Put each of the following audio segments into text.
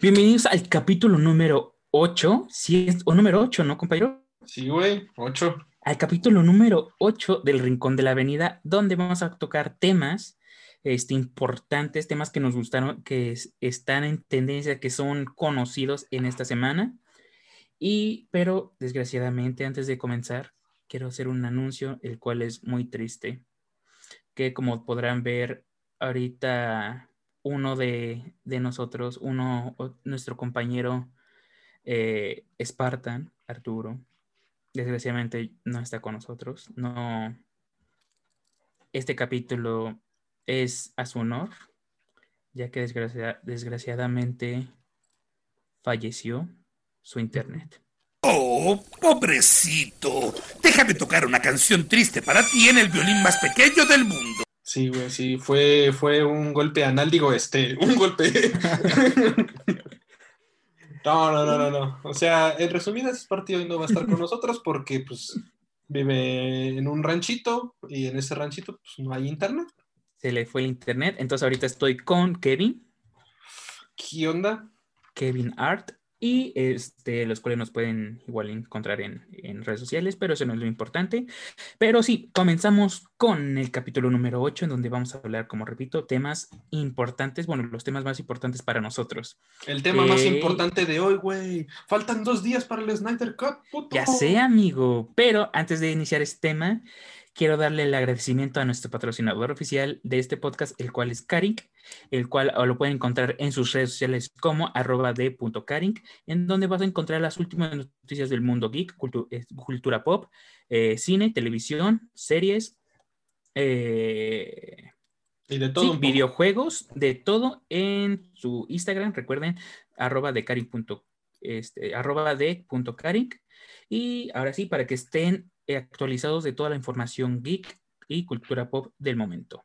Bienvenidos al capítulo número 8, si es, o número 8, ¿no, compañero? Sí, güey, 8. Al capítulo número 8 del Rincón de la Avenida, donde vamos a tocar temas este, importantes, temas que nos gustaron, que están en tendencia, que son conocidos en esta semana. Y, pero desgraciadamente, antes de comenzar, quiero hacer un anuncio, el cual es muy triste, que como podrán ver ahorita, uno de, nosotros, uno, nuestro compañero eh, Spartan, Arturo, desgraciadamente no está con nosotros. No, este capítulo es a su honor, ya que desgraciadamente falleció su internet. Oh, pobrecito. Déjame tocar una canción triste para ti en el violín más pequeño del mundo. Sí, güey, sí, fue, fue un golpe anal, digo, este, un golpe. no, no, no, no, no. O sea, en resumidas, ese partido no va a estar con nosotros porque, pues, vive en un ranchito y en ese ranchito, pues, no hay internet. Se le fue el internet, entonces ahorita estoy con Kevin. ¿Qué onda? Kevin Art y este, los cuales nos pueden igual encontrar en, redes sociales, pero eso no es lo importante. Pero sí, comenzamos con el capítulo número 8, en donde vamos a hablar, como repito, temas importantes, bueno, los temas más importantes para nosotros. El tema más eh, importante de hoy, güey. Faltan dos días para el Snyder Cut, puto. Ya sé, amigo, pero antes de iniciar este tema, quiero darle el agradecimiento a nuestro patrocinador oficial de este podcast, el cual es Carink, el cual lo pueden encontrar en sus redes sociales como arroba de.carink, en donde vas a encontrar las últimas noticias del mundo geek, eh, cultura pop, eh, cine, televisión, series, eh, y de todo. videojuegos, de todo en su Instagram, recuerden, arroba de este, arroba de punto Y ahora sí, para que estén actualizados de toda la información geek y cultura pop del momento.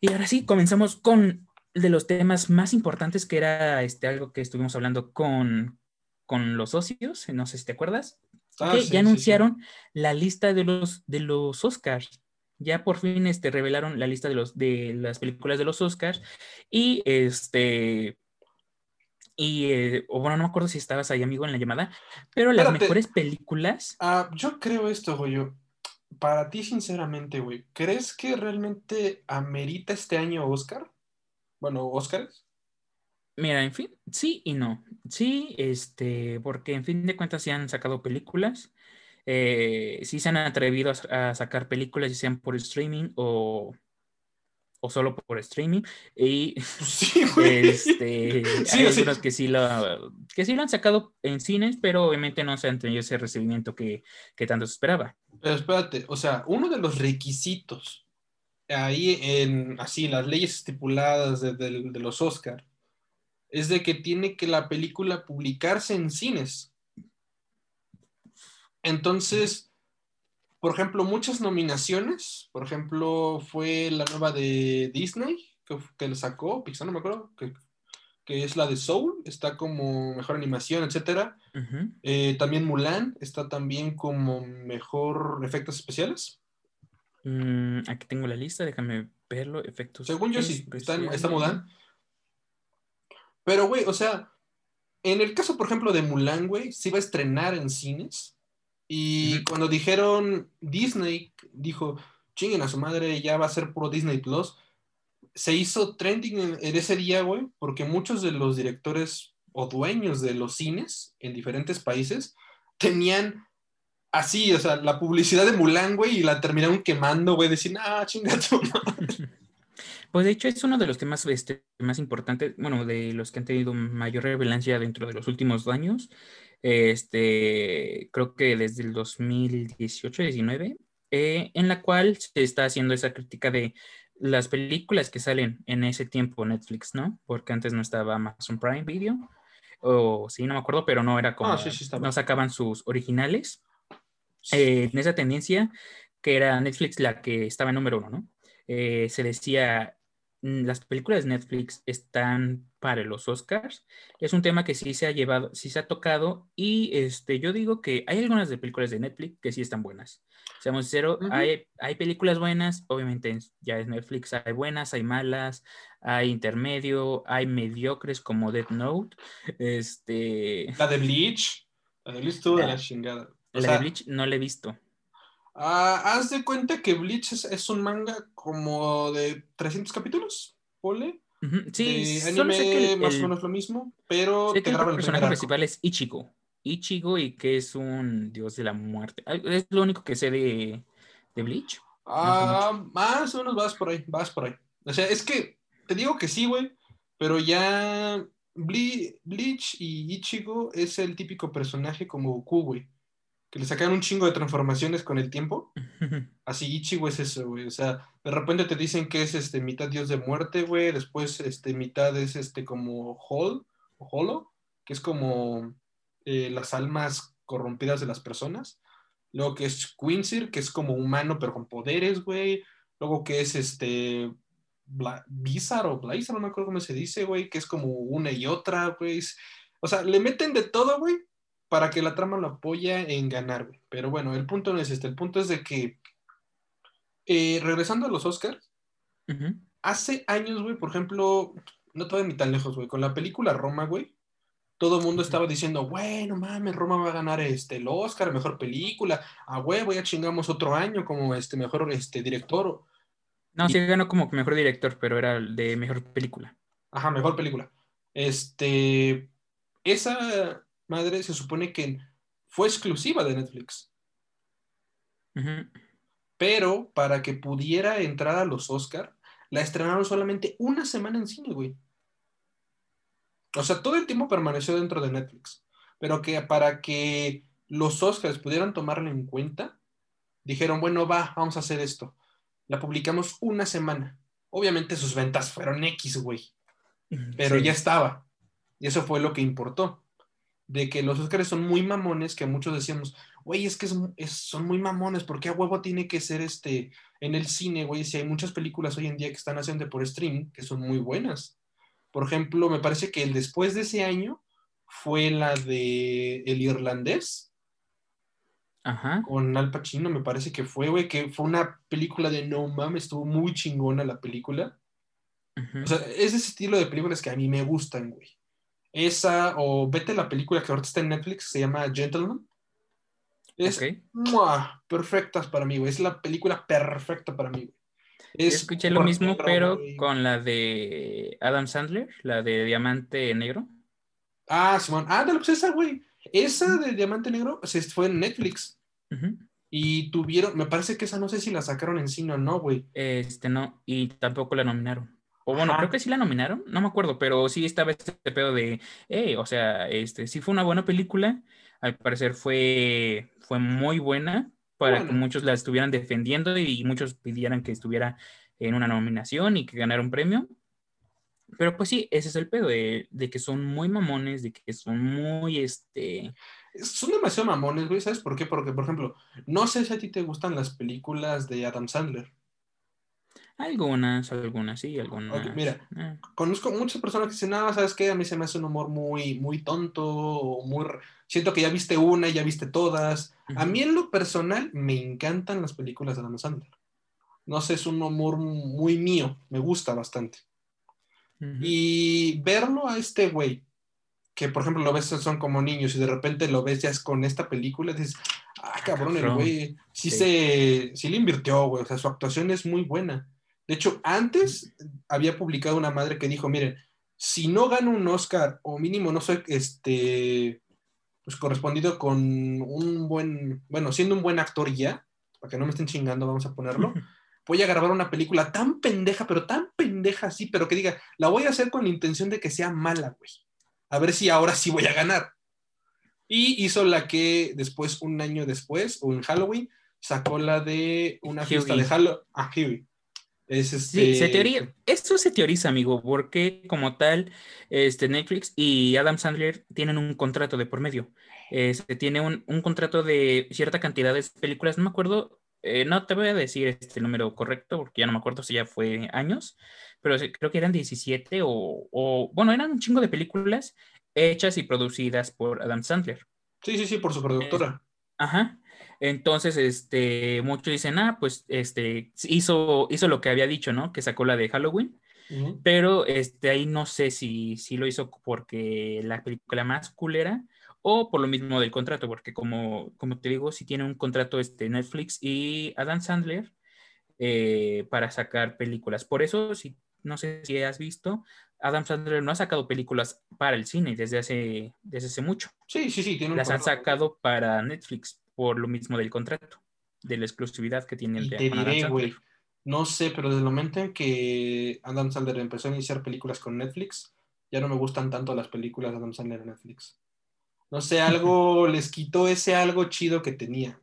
Y ahora sí, comenzamos con de los temas más importantes que era este, algo que estuvimos hablando con, con los socios, no sé si te acuerdas, ah, que ya anunciaron la lista de los, de los Oscars. Ya por fin este, revelaron la lista de, los, de las películas de los Oscars y este y, eh, o bueno, no me acuerdo si estabas ahí, amigo, en la llamada, pero las mejores películas. Ah, yo creo esto, güey. Para ti, sinceramente, güey, ¿crees que realmente amerita este año Oscar? Bueno, Oscars. Mira, en fin, sí y no. Sí, este, porque en fin de cuentas se han sacado películas. Eh, sí se han atrevido a, a sacar películas, ya sean por streaming o o solo por streaming. Y sí, este, hay algunos que sí, lo, que sí lo han sacado en cines, pero obviamente no se han tenido ese recibimiento que, tanto se esperaba. Pero espérate, o sea, uno de los requisitos ahí en así las leyes estipuladas de, de los Oscar es de que tiene que la película publicarse en cines. Entonces, por ejemplo, muchas nominaciones. Por ejemplo, fue la nueva de Disney que, que le sacó, Pixar, no me acuerdo, que, es la de Soul, está como mejor animación, etc. Eh, también Mulan está también como mejor efectos especiales. Mm, aquí tengo la lista, déjame verlo, efectos. Según yo sí, está, está Mulan. Pero, güey, o sea, en el caso, por ejemplo, de Mulan, güey, se iba a estrenar en cines y cuando dijeron Disney, dijo, chinguen a su madre, ya va a ser puro Disney Plus, se hizo trending en, ese día, güey, porque muchos de los directores o dueños de los cines en diferentes países tenían así, o sea, la publicidad de Mulan, güey, y la terminaron quemando, güey, decir, ah, chinga tu madre. Pues de hecho es uno de los temas este, más importantes, bueno, de los que han tenido mayor relevancia dentro de los últimos años este, creo que desde el 2018-19, eh, en la cual se está haciendo esa crítica de las películas que salen en ese tiempo Netflix, ¿no? Porque antes no estaba Amazon Prime Video, o sí, no me acuerdo, pero no era como, ah, no sacaban sus originales. Eh, en esa tendencia, que era Netflix la que estaba en número uno, ¿no? Eh, se decía, mm, las películas de Netflix están para los Oscars. Es un tema que sí se ha llevado, sí se ha tocado y este, yo digo que hay algunas de películas de Netflix que sí están buenas. Seamos sinceros, hay, hay películas buenas, obviamente ya es Netflix, hay buenas, hay malas, hay intermedio, hay mediocres como Death Note. Este... La de Bleach, la de Bleach estuvo de la chingada. la de Bleach no la he visto. Ah, haz de cuenta que Bleach es, un manga como de 300 capítulos, ¿pole? Sí, anime más o menos lo mismo, pero el personaje principal es Ichigo. Ichigo y que es un dios de la muerte. Es lo único que sé de, de Bleach. Ah, más o menos vas por ahí, vas por ahí. O sea, es que te digo que sí, güey, pero ya Bleach y Ichigo es el típico personaje como Goku, güey que le sacan un chingo de transformaciones con el tiempo. Así Ichigo es eso, güey. O sea, de repente te dicen que es este mitad dios de muerte, güey. Después este mitad es este como Hol o Holo, que es como eh, las almas corrompidas de las personas. Luego que es Quincy, que es como humano pero con poderes, güey. Luego que es este Bizar o Blazer, no me acuerdo cómo se dice, güey, que es como una y otra, güey. O sea, le meten de todo, güey, para que la trama lo apoya en ganar, güey. Pero bueno, el punto no es este, el punto es de que, eh, regresando a los Oscars, hace años, güey, por ejemplo, no voy ni tan lejos, güey, con la película Roma, güey, todo el mundo estaba diciendo, bueno, mames, Roma va a ganar este, el Oscar, mejor película, a huevo, ya chingamos otro año como este mejor este, director. No, sí ganó como mejor director, pero era de mejor película. Ajá, mejor película. Este, esa madre se supone que fue exclusiva de Netflix. Pero para que pudiera entrar a los Oscar, la estrenaron solamente una semana en cine, güey. O sea, todo el tiempo permaneció dentro de Netflix. Pero que para que los Oscars pudieran tomarla en cuenta, dijeron, bueno, va, vamos a hacer esto. La publicamos una semana. Obviamente sus ventas fueron X, güey. Pero ya estaba. Y eso fue lo que importó de que los Oscars son muy mamones, que muchos decíamos, güey, es que son muy mamones, ¿por qué a huevo tiene que ser este en el cine, güey? Si hay muchas películas hoy en día que están haciendo por stream, que son muy buenas. Por ejemplo, me parece que el después de ese año fue la de El Irlandés. Ajá. Con Al Pacino, me parece que fue, güey, que fue una película de no mames, estuvo muy chingona la película. O sea, es ese estilo de películas que a mí me gustan, güey. Esa, o vete la película que ahorita está en Netflix, se llama Gentleman. Es perfectas para mí, güey. Es la película perfecta para mí, güey. Escuché lo mismo, pero con la de Adam Sandler, la de Diamante Negro. Ah, Simón. Ah, de lo que esa, güey. Esa de Diamante Negro se fue en Netflix. Y tuvieron, me parece que esa no sé si la sacaron en cine o no, güey. Este no, y tampoco la nominaron. O bueno, creo que sí la nominaron, no me acuerdo, pero sí estaba este pedo de, eh, o sea, este, sí fue una buena película, al parecer fue, fue muy buena para que muchos la estuvieran defendiendo y muchos pidieran que estuviera en una nominación y que ganara un premio. Pero pues sí, ese es el pedo de, de que son muy mamones, de que son muy, este... Son demasiado mamones, güey, ¿sabes por qué? Porque, por ejemplo, no sé si a ti te gustan las películas de Adam Sandler. Algunas, algunas, sí, algunas. mira, eh. conozco muchas personas que dicen, no, ¿sabes qué? A mí se me hace un humor muy, muy tonto, o muy... Siento que ya viste una y ya viste todas. A mí en lo personal me encantan las películas de Adam Sandler. No sé, es un humor muy mío, me gusta bastante. Y verlo a este güey, que por ejemplo lo ves son como niños y de repente lo ves ya es con esta película, dices, ah, cabrón, el güey sí, Se, sí le invirtió, güey, o sea, su actuación es muy buena. De hecho, antes había publicado una madre que dijo, miren, si no gano un Oscar o mínimo no soy este, pues correspondido con un buen, bueno, siendo un buen actor ya, para que no me estén chingando, vamos a ponerlo, voy a grabar una película tan pendeja, pero tan pendeja así, pero que diga, la voy a hacer con la intención de que sea mala, güey. A ver si ahora sí voy a ganar. Y hizo la que después, un año después, o en Halloween, sacó la de una fiesta de Halloween. Ah, Huey. Sí, se teoría, esto se teoriza, amigo, porque como tal, este, Netflix y Adam Sandler tienen un contrato de por medio. Este, tiene un, contrato de cierta cantidad de películas, no me acuerdo eh, no te voy a decir este número correcto porque ya no me acuerdo si ya fue años, pero creo que eran 17 o, o, bueno, eran un chingo de películas hechas y producidas por Adam Sandler. Sí, sí, sí, por su productora. ajá. Entonces, este, muchos dicen, ah, pues, este, hizo, hizo lo que había dicho, ¿no? Que sacó la de Halloween. Pero este, ahí no sé si, si lo hizo porque la película más culera o por lo mismo del contrato, porque como, como te digo, si tiene un contrato este, Netflix y Adam Sandler eh, para sacar películas. Por eso, si, no sé si has visto, Adam Sandler no ha sacado películas para el cine desde hace, desde hace mucho. Sí, sí, sí. Tiene Las han sacado para Netflix por lo mismo del contrato, de la exclusividad que tiene el de te diré, güey, no sé, pero desde el momento en que Adam Sandler empezó a iniciar películas con Netflix, ya no me gustan tanto las películas de Adam Sandler en Netflix. No sé, algo les quitó ese algo chido que tenía.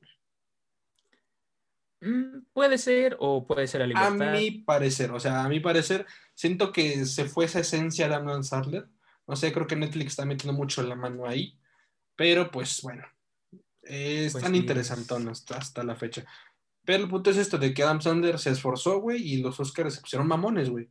Mm, puede ser, o puede ser a libertad. A mi parecer, o sea, a mi parecer, siento que se fue esa esencia de Adam Sandler. No sé, creo que Netflix está metiendo mucho la mano ahí. Pero pues bueno, es pues tan interesante hasta, la fecha. Pero el punto es esto de que Adam Sandler se esforzó, güey, y los Oscars se pusieron mamones, güey.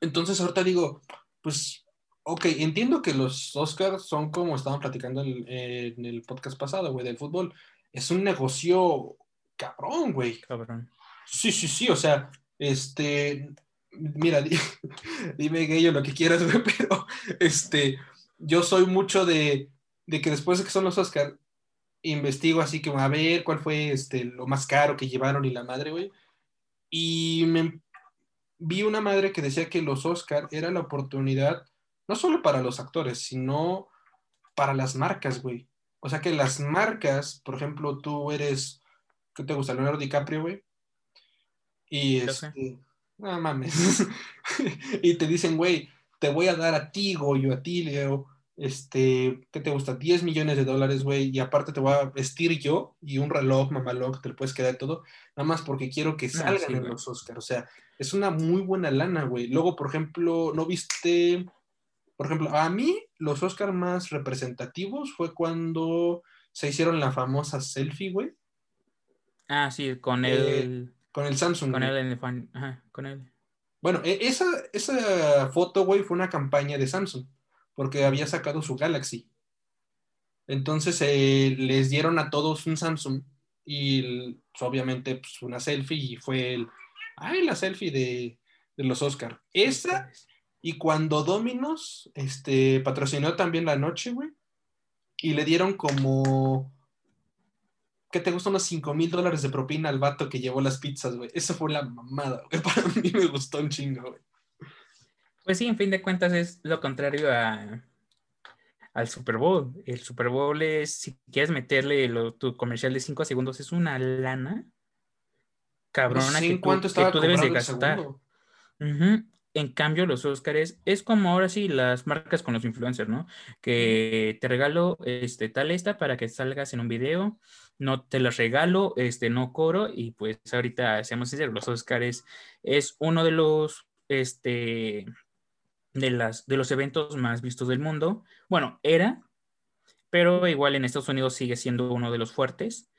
Entonces ahorita digo, pues, ok, entiendo que los Oscars son como estaban platicando en, el podcast pasado, güey, del fútbol. Es un negocio cabrón, güey. Cabrón. Sí, sí, sí, o sea, este, mira, dime gay lo que quieras, güey, pero, este, yo soy mucho de, de que después de que son los Oscars, investigo así que a ver cuál fue este, lo más caro que llevaron y la madre, güey. Y me vi una madre que decía que los Oscar era la oportunidad, no solo para los actores, sino para las marcas, güey. O sea que las marcas, por ejemplo, tú eres, ¿qué te gusta? Leonardo DiCaprio, güey. Y este, no mames. y te dicen, güey, te voy a dar a ti, Goyo, a ti, Leo, este, ¿qué te gusta? 10 millones de dólares, güey, y aparte te voy a vestir yo y un reloj mamalón te lo puedes quedar todo, nada más porque quiero que ah, salgan en los Oscars. O sea, es una muy buena lana, güey. Luego, por ejemplo, ¿no viste? Por ejemplo, a mí los Oscars más representativos fue cuando se hicieron la famosa selfie, güey. Ah, sí, con eh, el... con el Samsung. Con él, Ajá, con él. Bueno, e, esa, esa foto, güey, fue una campaña de Samsung porque había sacado su Galaxy. Entonces eh, les dieron a todos un Samsung y pues, obviamente pues, una selfie y fue el, ay, la selfie de, los Oscar. Esa y cuando Dominos este, patrocinó también la noche, güey, y le dieron como, ¿qué te gusta? Unos 5 mil dólares de propina al vato que llevó las pizzas, güey. Esa fue la mamada, güey. Para mí me gustó un chingo, güey. Pues sí, en fin de cuentas es lo contrario a, al Super Bowl. El Super Bowl es, si quieres meterle tu comercial de 5 segundos, es una lana cabrona que, tú, debes de gastar. En cambio, los Oscars es como ahora sí las marcas con los influencers, ¿no? Que te regalo este, tal esta para que salgas en un video, no te las regalo, este, no coro, y pues ahorita, seamos sinceros, los Oscars es uno de los este, de, las, de los eventos más vistos del mundo. Bueno, era, pero igual en Estados Unidos sigue siendo uno de los fuertes.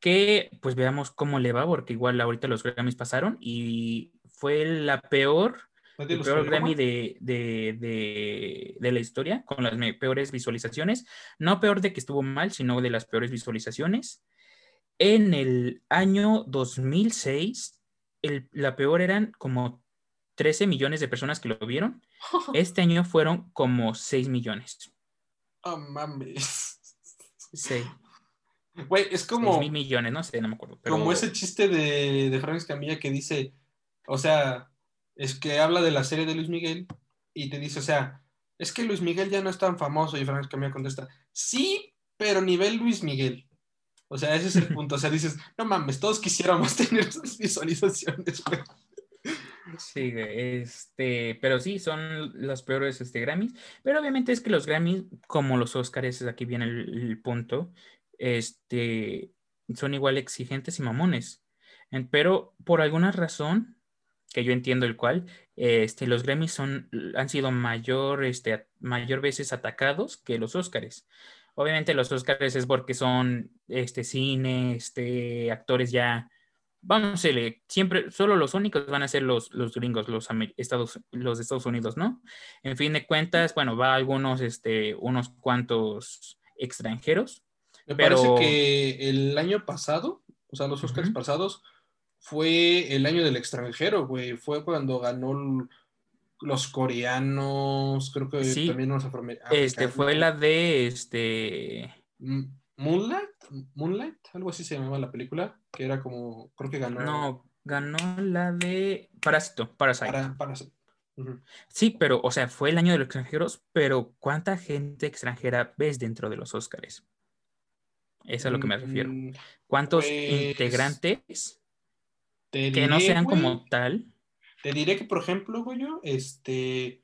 Que pues veamos cómo le va, porque igual ahorita los Grammys pasaron y fue la peor, el peor Grammy de, de, de, la historia, con las peores visualizaciones. No peor de que estuvo mal, sino de las peores visualizaciones. En el año 2006, el, la peor eran como 13 millones de personas que lo vieron. Este año fueron como 6 millones. Oh, mames. Sí. Güey, es como. mil millones, no sé, no me acuerdo. Como ese chiste de, de Frank Camilla que dice, o sea, es que habla de la serie de Luis Miguel y te dice, o sea, es que Luis Miguel ya no es tan famoso y Frank Camilla contesta, sí, pero nivel Luis Miguel. O sea, ese es el punto. O sea, dices, no mames, todos quisiéramos tener esas visualizaciones, güey. Sí, este, pero sí, son los peores este, Grammys. Pero obviamente es que los Grammys, como los Oscars, aquí viene el, punto, este, son igual exigentes y mamones. pero por alguna razón, que yo entiendo el cual, este, los Grammys son, han sido mayor, este, mayor veces atacados que los Oscars. Obviamente los Oscars es porque son este cine, este actores ya vamos a decirle, siempre, solo los únicos van a ser los, los gringos, los, Estados, los de Estados Unidos, ¿no? En fin de cuentas, bueno, va algunos, este, unos cuantos extranjeros. Me parece que el año pasado, o sea, los Oscars pasados, fue el año del extranjero, güey. Fue cuando ganó los coreanos, creo que también los afroamericanos. Este, fue la de, este... Moonlight, Moonlight, algo así se llamaba la película, que era como, creo que ganó. No, ganó la de Parásito, Parasite. Para, Parasite. Sí, pero, o sea, fue el año de los extranjeros, pero ¿cuánta gente extranjera ves dentro de los Oscars? Eso es a lo que me refiero. Mm, ¿Cuántos pues, integrantes que no sean como tal? Te diré que, por ejemplo, Goyo, este,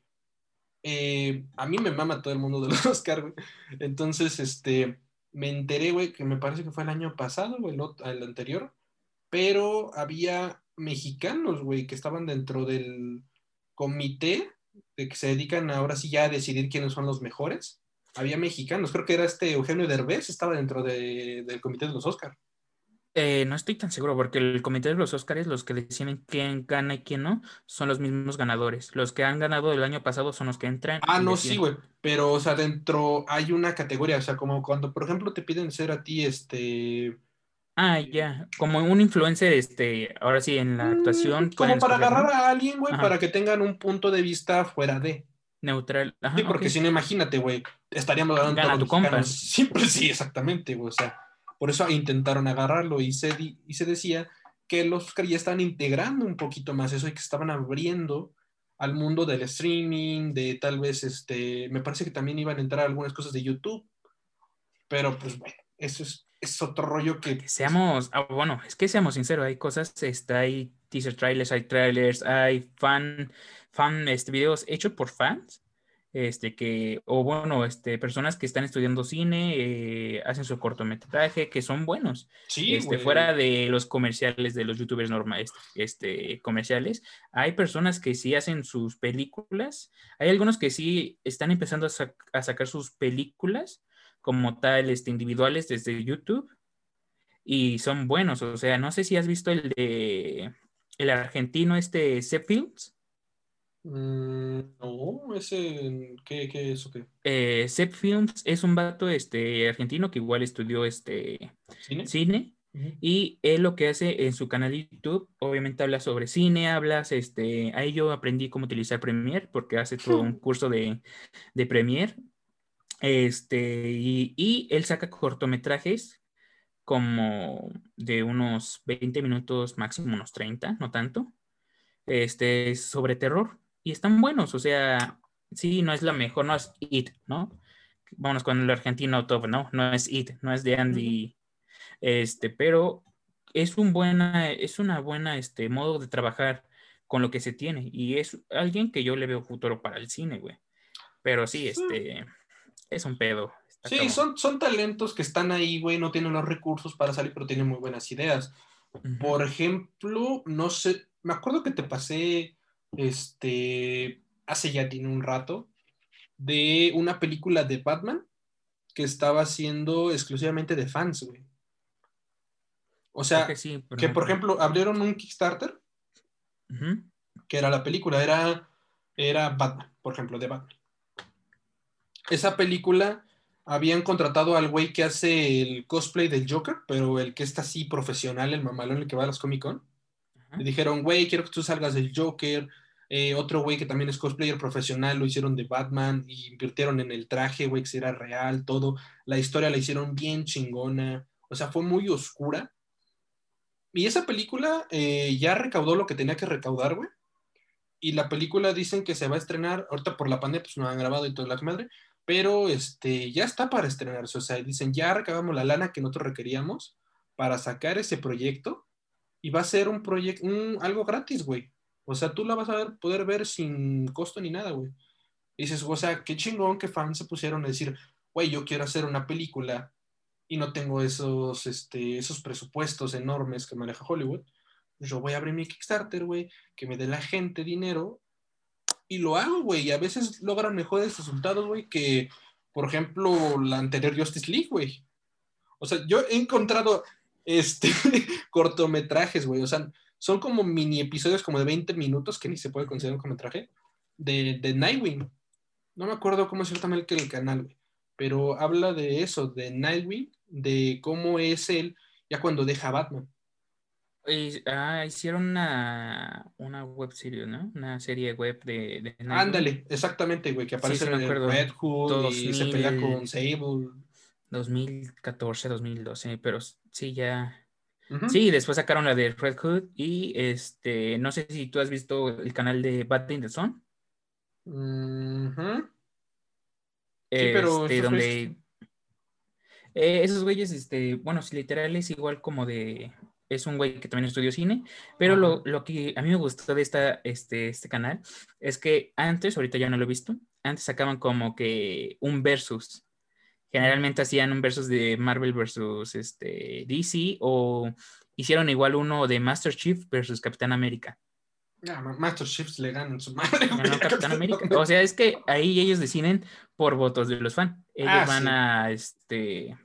eh, a mí me mama todo el mundo de los Oscars, Entonces, este, me enteré, güey, que me parece que fue el año pasado, güey, el, anterior, pero había mexicanos, güey, que estaban dentro del comité de que se dedican ahora sí ya a decidir quiénes son los mejores. Había mexicanos, creo que era este Eugenio Derbez, estaba dentro del comité de los Oscars. Eh, no estoy tan seguro porque el comité de los Oscars, los que deciden quién gana y quién no, son los mismos ganadores. Los que han ganado el año pasado son los que entran. Ah, no, sí, güey. Pero, o sea, dentro hay una categoría. O sea, como cuando, por ejemplo, te piden ser a ti, este. Ah, ya. Como un influencer, este, ahora sí, en la mm, actuación. como para agarrar a alguien, güey, para que tengan un punto de vista fuera de. Neutral. sí, porque si no, imagínate, güey, estaríamos ganando Gana tu compa. Siempre sí, exactamente, güey. O sea por eso intentaron agarrarlo y se, y se decía que los Oscar ya estaban integrando un poquito más eso y que estaban abriendo al mundo del streaming, de tal vez, este, me parece que también iban a entrar algunas cosas de YouTube, pero pues bueno, eso es, es otro rollo que... seamos, ah, bueno, es que seamos sinceros, hay cosas, está, hay teaser trailers, hay trailers, hay fan, fan, este, videos hechos por fans este, que, o bueno, este, personas que están estudiando cine, eh, hacen su cortometraje, que son buenos. Sí, este, fuera de los comerciales de los youtubers normales, este, comerciales, hay personas que sí hacen sus películas, hay algunos que sí están empezando a, sacar sus películas como tal, este, individuales desde YouTube, y son buenos, o sea, no sé si has visto el de, el argentino, este, Zep Films. Mm, no, ese, ¿qué, qué es o qué? Eh, Films es un vato este, argentino que igual estudió este, cine. Y él lo que hace en su canal de YouTube, obviamente habla sobre cine, hablas, este, ahí yo aprendí cómo utilizar Premiere, porque hace todo un curso de, de Premiere. Este, y, y, él saca cortometrajes como de unos 20 minutos, máximo unos 30, no tanto, este, sobre terror y están buenos, o sea, sí, no es la mejor, no es It, ¿no? Vámonos con el argentino top, ¿no? No es It, no es de Andy, este, pero es un buena, es una buena, este, modo de trabajar con lo que se tiene y es alguien que yo le veo futuro para el cine, güey. Pero sí, este, es un pedo. Sí, son, son talentos que están ahí, güey, no tienen los recursos para salir, pero tienen muy buenas ideas. Por ejemplo, no sé, me acuerdo que te pasé este, hace ya tiene un rato, de una película de Batman que estaba haciendo exclusivamente de fans, güey. O sea, que, por ejemplo, abrieron un Kickstarter, que era la película, era, era Batman, por ejemplo, de Batman. Esa película habían contratado al güey que hace el cosplay del Joker, pero el que está así profesional, el mamalón, el que va a las Comic Con. Le dijeron, güey, quiero que tú salgas del Joker, eh, otro güey que también es cosplayer profesional, lo hicieron de Batman y invirtieron en el traje, güey, que si era real, todo. La historia la hicieron bien chingona. O sea, fue muy oscura. Y esa película eh, ya recaudó lo que tenía que recaudar, güey. Y la película dicen que se va a estrenar, ahorita por la pandemia, pues no han grabado y toda la madre, pero este, ya está para estrenarse. O sea, dicen, ya recaudamos la lana que nosotros requeríamos para sacar ese proyecto y va a ser un proyecto, algo gratis, güey. O sea, tú la vas a ver, poder ver sin costo ni nada, güey. Y dices, o sea, qué chingón que fans se pusieron a decir, güey, yo quiero hacer una película y no tengo esos, este, esos presupuestos enormes que maneja Hollywood. Yo voy a abrir mi Kickstarter, güey, que me dé la gente dinero y lo hago, güey. Y a veces logran mejores resultados, güey, que por ejemplo, la anterior Justice League, güey. O sea, yo he encontrado este cortometrajes, güey. O sea, son como mini episodios como de 20 minutos, que ni se puede considerar un cortometraje, de, de Nightwing. No me acuerdo cómo es exactamente el canal, güey. Pero habla de eso, de Nightwing, de cómo es él ya cuando deja a Batman. ah, hicieron una, una web serie, ¿no? Una serie web de. de Nightwing. Ándale, exactamente, güey, que aparece Sí, sí, en acuerdo. Red Hood y se 2000. pelea con Sable. 2014, 2012, pero sí, ya. Sí, después sacaron la de Red Hood y este, no sé si tú has visto el canal de Bad in the Sun. Sí, pero este, estos donde eh, esos güeyes, este, bueno, literal es igual como de, es un güey que también estudió cine, pero lo, lo que a mí me gustó de esta, este, este canal es que antes, ahorita ya no lo he visto, antes sacaban como que un versus. Generalmente hacían un versus de Marvel versus este, DC o hicieron igual uno de Master Chief versus Capitán América. Ah, Ma- Master Chiefs le ganan su madre. A Capitán América. O sea, es que ahí ellos deciden por votos de los fans. Ellos Ah, van sí. a este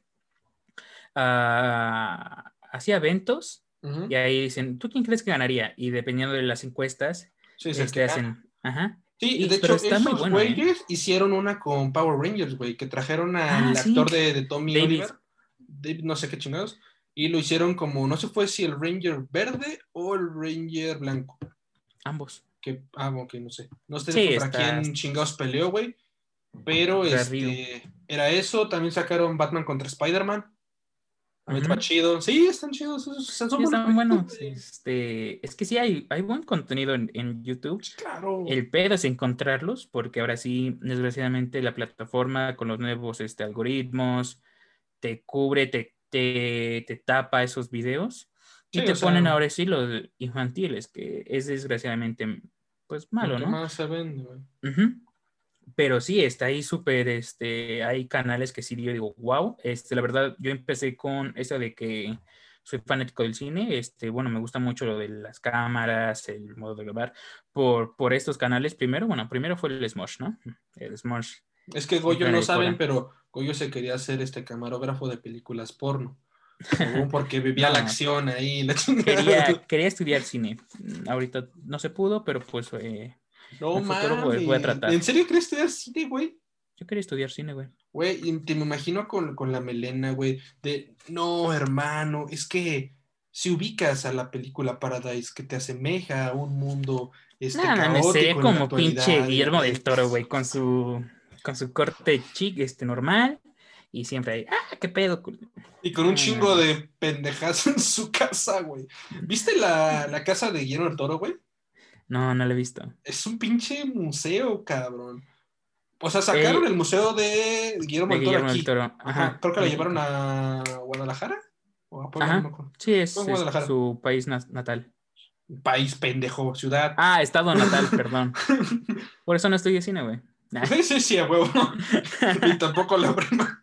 a- hacia eventos y ahí dicen, ¿tú quién crees que ganaría? Y dependiendo de las encuestas, Sí, es este, hacen, ajá. Sí, Y- de hecho, esos bueno, ¿eh? hicieron una con Power Rangers, güey, que trajeron al Ah, sí. actor de, de Tommy David. Oliver, David no sé qué chingados, y lo hicieron como, no sé fue si el Ranger verde o el Ranger blanco, Ambos. que, ah, ok, no sé, no sé Sí, está- quién chingados peleó, güey, pero este, era eso, también sacaron Batman contra Spider-Man, también Ujú. está chido, sí, están chidos, son Sí, están buenos. Este, es que sí hay, hay buen contenido en, en YouTube. Claro. El pedo es encontrarlos, porque ahora sí, desgraciadamente, la plataforma con los nuevos este, algoritmos te cubre, te, te, te tapa esos videos y Sí, te o sea, ponen ahora sí los infantiles, que es desgraciadamente, pues malo, ¿no? más se vende, güey. Ujú. Pero sí, está ahí súper, este, hay canales que sí yo digo, wow, este, la verdad, yo empecé con eso de que soy fanático del cine, este, bueno, me gusta mucho lo de las cámaras, el modo de grabar, por, por estos canales, primero, bueno, primero fue el Smosh, ¿no? El Smosh, Es que Goyo no saben, pero Goyo se quería hacer este camarógrafo de películas porno. Porque vivía la acción ahí. La quería, quería estudiar cine, ahorita no se pudo, pero pues eh, No mames. voy a tratar. ¿En serio crees estudiar cine, güey? yo quería estudiar cine, güey. Güey, y te me imagino con, con la melena, güey, de, no, hermano, es que si ubicas a la película Paradise que te asemeja a un mundo este, Nada, me sería en la como pinche Guillermo del Toro, güey, con su, con su corte chic, este, normal, y siempre ahí, ah, qué pedo. cul-". Y con un chingo de pendejas en su casa, güey. ¿Viste la, la casa de Guillermo del Toro, güey? No, no lo he visto. Es un pinche museo, cabrón. O sea, sacaron Eh, el museo de Guillermo De del Toro Guillermo del Toro. Ajá, Ajá. creo que lo llevaron a Guadalajara o a Puebla, no. Sí, es, su país na- natal. País, pendejo, ciudad. Ah, estado natal, perdón. Por eso no estudié cine, güey. Nah. Sí, sí, sí, a huevo. y tampoco la prima.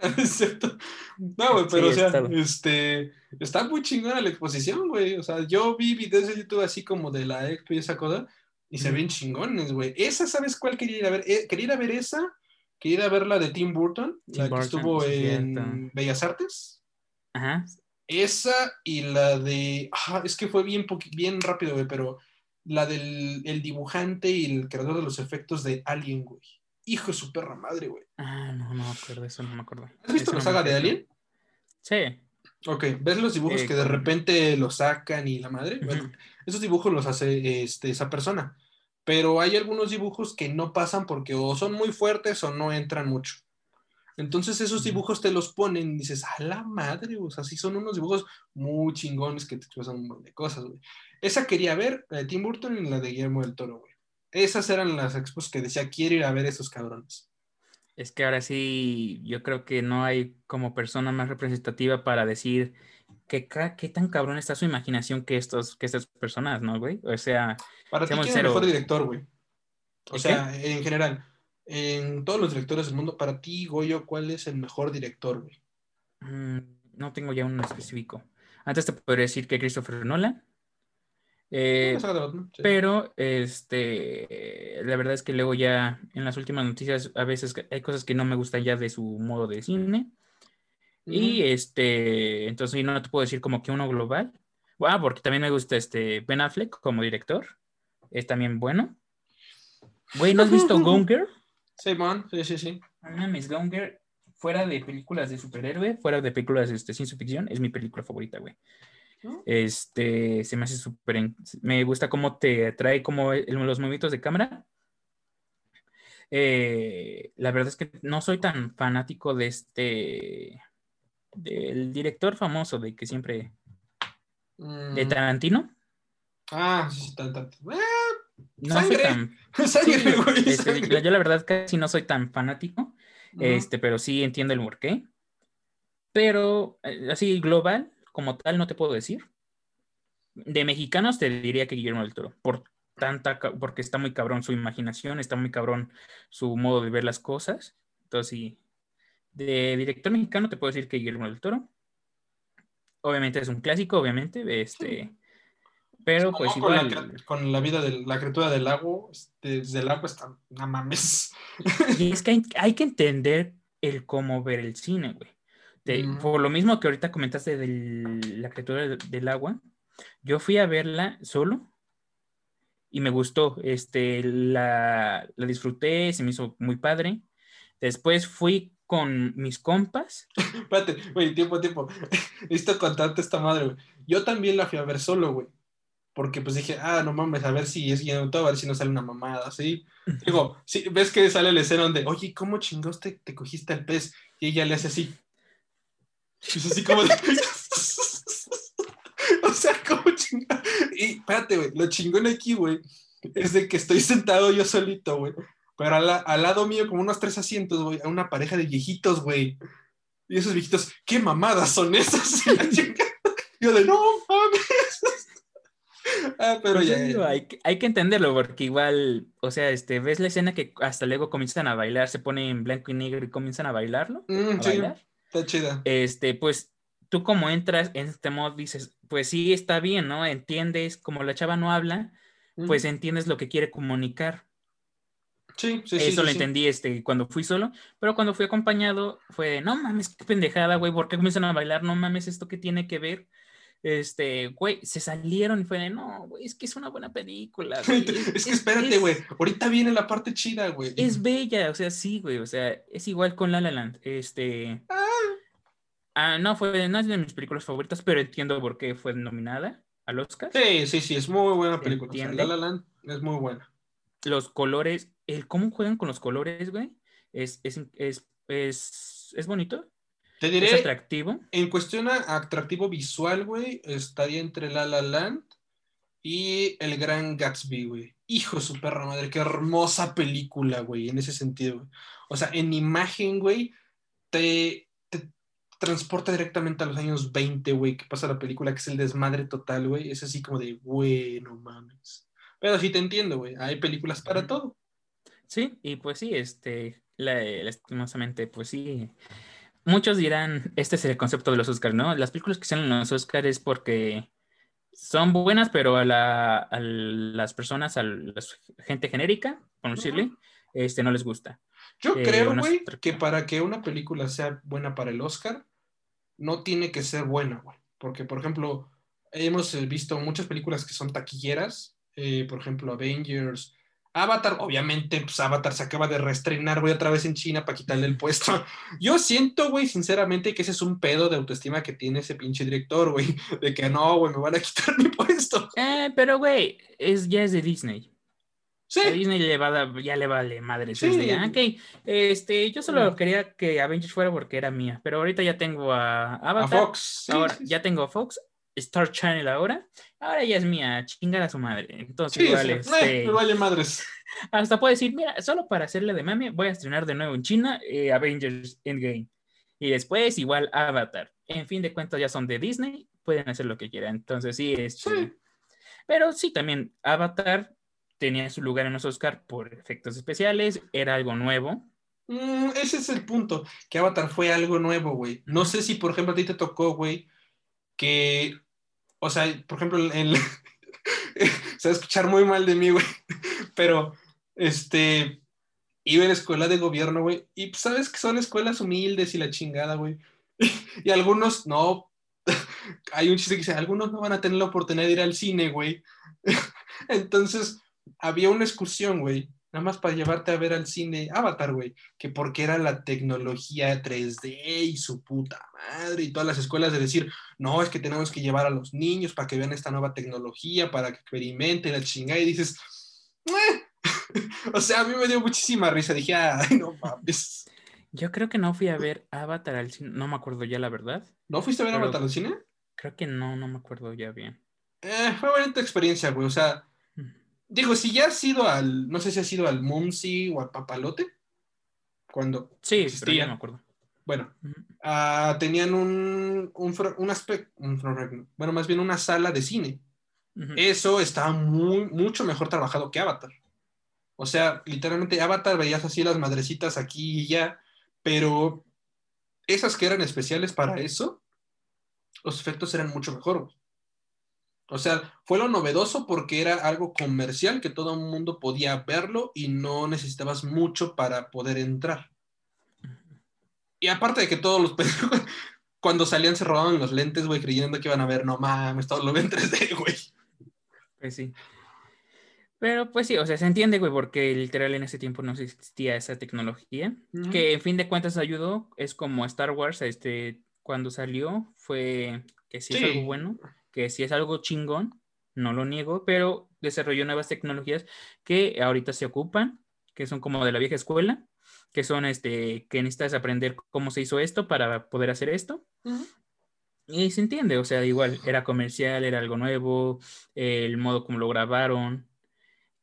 es cierto. No, güey, pero Sí, o sea, estado. este, está muy chingona la exposición, güey. O sea, yo vi videos de YouTube así como de la expo y esa cosa, y se ven chingones, güey. Esa, ¿sabes cuál quería ir a ver? Eh, quería ir a ver esa, quería ir a ver la de Tim Burton, Tim la que estuvo sí, en cierto. Bellas Artes. Ajá. Esa y la de. ah, es que fue bien, bien rápido, güey, pero la del el dibujante y el creador de los efectos de Alien, güey. Hijo de su perra madre, güey. Ah, no, no me acuerdo, eso no me acuerdo. ¿Has visto Eso la no saga de. Alien? Sí. Ok, ¿ves los dibujos Eh, que de repente los sacan y la madre? Bueno, esos dibujos los hace este, esa persona. Pero hay algunos dibujos que no pasan porque o son muy fuertes o no entran mucho. Entonces esos dibujos te los ponen y dices, a la madre, o sea, sí son unos dibujos muy chingones que te expresan un montón de cosas, güey. Esa quería ver, la de Tim Burton y la de Guillermo del Toro, güey. Esas eran las expos que decía, quiero ir a ver esos cabrones. Es que ahora sí, yo creo que no hay como persona más representativa para decir que qué tan cabrón está su imaginación que estos, que estas personas, ¿no, güey? O sea, Para ti, ¿quién es el mejor director, güey? O ¿El sea, en general, en todos los directores del mundo, para ti, Goyo, ¿cuál es el mejor director, güey? mm, no tengo ya uno específico. Antes te podría decir que Christopher Nolan. Eh, sí. pero, este, la verdad es que luego ya en las últimas noticias a veces hay cosas que no me gustan ya de su modo de cine. Y este, entonces no te puedo decir como que uno global. Ah, porque también me gusta este Ben Affleck como director. Es también bueno. Güey, ¿no has visto Gone Girl? Sí, man, sí, sí, sí. No mames, Gone Girl, fuera de películas de superhéroe, fuera de películas de este, ciencia ficción, es mi película favorita, güey. ¿No? Este, se me hace súper, me gusta cómo te trae como los movimientos de cámara. Eh, la verdad es que no soy tan fanático de este, del director famoso de que siempre, de Mm. Tarantino. Ah, sí, sí, tan, tan. ¡Ah! No Sangre. soy tan, Sangre, sí, güey, este, sangre. yo la verdad casi no soy tan fanático. Ujú. Este, pero sí entiendo el porqué. Pero eh, así global, como tal, no te puedo decir. De mexicanos te diría que Guillermo del Toro, por tanta, porque está muy cabrón su imaginación, está muy cabrón su modo de ver las cosas. Entonces, sí, de director mexicano te puedo decir que Guillermo del Toro. Obviamente es un clásico, obviamente, este, pero pues con, la, igual. con la vida de la criatura del lago, este, del agua está, no mames. Y es que hay, hay que entender el cómo ver el cine, güey. Te- Ujú. Por lo mismo que ahorita comentaste de la criatura del, del agua, yo fui a verla solo y me gustó. Este, la, la disfruté, se me hizo muy padre. Después fui con mis compas. Espérate, güey, tiempo, tiempo. Necesito contarte esta madre, güey. Yo también la fui a ver solo, güey. Porque pues dije, ah, no mames, a ver si es guion todo, a ver si no sale una mamada, ¿sí? Digo, sí, ves que sale la escena donde, oye, ¿cómo chingados te, te cogiste al pez? Y ella le hace así. Y es así como de... o sea, ¿cómo chingados? Y espérate, güey, lo chingón aquí, güey, es de que estoy sentado yo solito, güey. Pero al, al lado mío, como unos tres asientos, güey, a una pareja de viejitos, güey. Y esos viejitos, ¿qué mamadas son esas? Chingada. Yo de, no mames. ah, pero Pues ya. hay, que- hay que entenderlo porque igual, o sea, este, ves la escena que hasta luego comienzan a bailar, se pone en blanco y negro y comienzan a bailarlo, Mm, a sí, bailar. Está chida. este, pues tú como entras en este modo dices, pues sí, está bien, ¿no? Entiendes, como la chava no habla, pues entiendes lo que quiere comunicar. sí, sí, sí. Eso sí, lo sí. entendí este, cuando fui solo, pero cuando fui acompañado fue, de, no mames, qué pendejada, güey, ¿por qué comienzan a bailar? No mames, ¿esto qué tiene que ver? Este, güey, se salieron y fue de, no, güey, es que es una buena película. güey, es que espérate, es- güey. Ahorita viene la parte chida, güey. Es bella, o sea, sí, güey, o sea, es igual con La La Land, este... Ah. Ah, no, fue, no es de mis películas favoritas, pero entiendo por qué fue nominada al Oscar. Sí, sí, sí, es muy buena ¿Se película. O sea? La La Land es muy buena. Los colores, el cómo juegan con los colores, güey, es, es, es, es, es bonito, Te es diré, atractivo. en cuestión a atractivo visual, güey, estaría entre La La Land y El Gran Gatsby, güey. Hijo de su perra madre, qué hermosa película, güey, en ese sentido, güey. O sea, en imagen, güey, te transporta directamente a los años 20, güey, que pasa la película, que es el desmadre total, güey. Es así como de, güey, no mames. Pero sí te entiendo, güey. Hay películas para todo. Sí, y pues sí, este, la- lastimosamente, pues sí. Muchos dirán, este es el concepto de los Oscars, ¿no? Las películas que salen en los Oscars es porque son buenas, pero a, la- a las personas, a la gente genérica, por decirle, este, no les gusta. Yo Eh, creo, güey, que para que una película sea buena para el Oscar, no tiene que ser buena, güey. Porque, por ejemplo, hemos eh, visto muchas películas que son taquilleras, eh, por ejemplo, Avengers, Avatar, obviamente, pues Avatar se acaba de reestrenar, güey, otra vez en China para quitarle el puesto. Yo siento, güey, sinceramente, que ese es un pedo de autoestima que tiene ese pinche director, güey, de que no, güey, me van a quitar mi puesto. Eh, pero güey, es, ya es de Disney. Sí, A Disney le va a ya le vale madre. Sí. Es ah, ok, este, yo solo Mm. quería que Avengers fuera porque era mía, pero ahorita ya tengo a a Avatar. Fox. Sí, ahora sí, ya tengo Fox, Star Channel ahora, ahora ya es mía, chingar a su madre. Entonces, sea, este, eh, me vale madres. hasta puedo decir, mira, solo para hacerle de mame, voy a estrenar de nuevo en China eh, Avengers Endgame. Y después, igual Avatar. En fin de cuentas, ya son de Disney, pueden hacer lo que quieran. Entonces, sí, este, Sí. pero sí, también Avatar tenía su lugar en los Oscar por efectos especiales, era algo nuevo. Mm, ese es el punto, que Avatar fue algo nuevo, güey. No sé si, por ejemplo, a ti te tocó, güey, que, o sea, por ejemplo, en, se va a escuchar muy mal de mí, güey. Pero, este, iba a la escuela de gobierno, güey. Y pues, sabes que son escuelas humildes y la chingada, güey. Y algunos, no. Hay un chiste que dice, algunos no van a tener la oportunidad de ir al cine, güey. Entonces, había una excursión, güey, nada más para llevarte a ver al cine Avatar, güey, que porque era la tecnología 3D y su puta madre y todas las escuelas de decir, no, es que tenemos que llevar a los niños para que vean esta nueva tecnología, para que experimenten la chingada y dices, o sea, a mí me dio muchísima risa, dije, ay, no mames. Yo creo que no fui a ver Avatar al cine, no me acuerdo ya la verdad. ¿No fuiste a ver Avatar al cine? Creo que no, no me acuerdo ya bien. Eh, fue bonita experiencia, güey, o sea, Digo, si ya has ido al, no sé si has ido al Mumsy o al Papalote, cuando sí, pero ya me acuerdo. Bueno, uh, tenían un, un, un aspecto, bueno, más bien una sala de cine. Eso estaba muy, mucho mejor trabajado que Avatar. O sea, literalmente Avatar veías así las madrecitas aquí y ya, pero esas que eran especiales para eso, los efectos eran mucho mejor. O sea, fue lo novedoso porque era algo comercial que todo el mundo podía verlo y no necesitabas mucho para poder entrar. Y aparte de que todos los cuando salían se robaban los lentes, güey, creyendo que iban a ver, no mames, todo lo ven 3D, güey. Pues sí. Pero pues sí, o sea, se entiende, güey, porque literal en ese tiempo no existía esa tecnología, que en fin de cuentas ayudó, es como Star Wars, este, cuando salió, fue que sí, es algo bueno que si es algo chingón, no lo niego, pero desarrolló nuevas tecnologías que ahorita se ocupan, que son como de la vieja escuela, que son este, que necesitas aprender cómo se hizo esto para poder hacer esto. Y se entiende, o sea, igual era comercial, era algo nuevo, el modo como lo grabaron.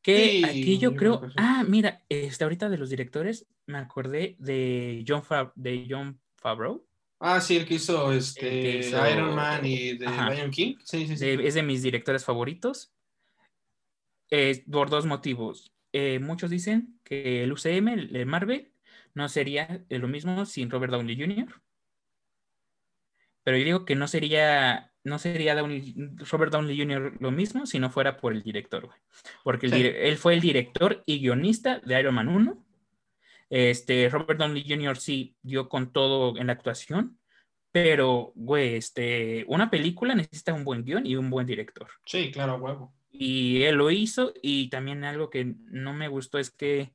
Que aquí yo creo, ah, mira, este, ahorita de los directores me acordé de John, de John Favreau. Ah, sí, el que hizo, este, Iron Man y de Lion King. Sí, sí, sí. es de mis directores favoritos. por dos motivos. Eh, muchos dicen que el UCM, el Marvel, no sería lo mismo sin Robert Downey Jr. Pero yo digo que no sería, no sería Robert Downey Jr. lo mismo si no fuera por el director, Porque él fue el director y guionista de Iron Man 1 este, Robert Downey Jr. sí dio con todo en la actuación, pero, güey, este, una película necesita un buen guion y un buen director. Sí, claro, huevo. Y él lo hizo y también algo que no me gustó es que,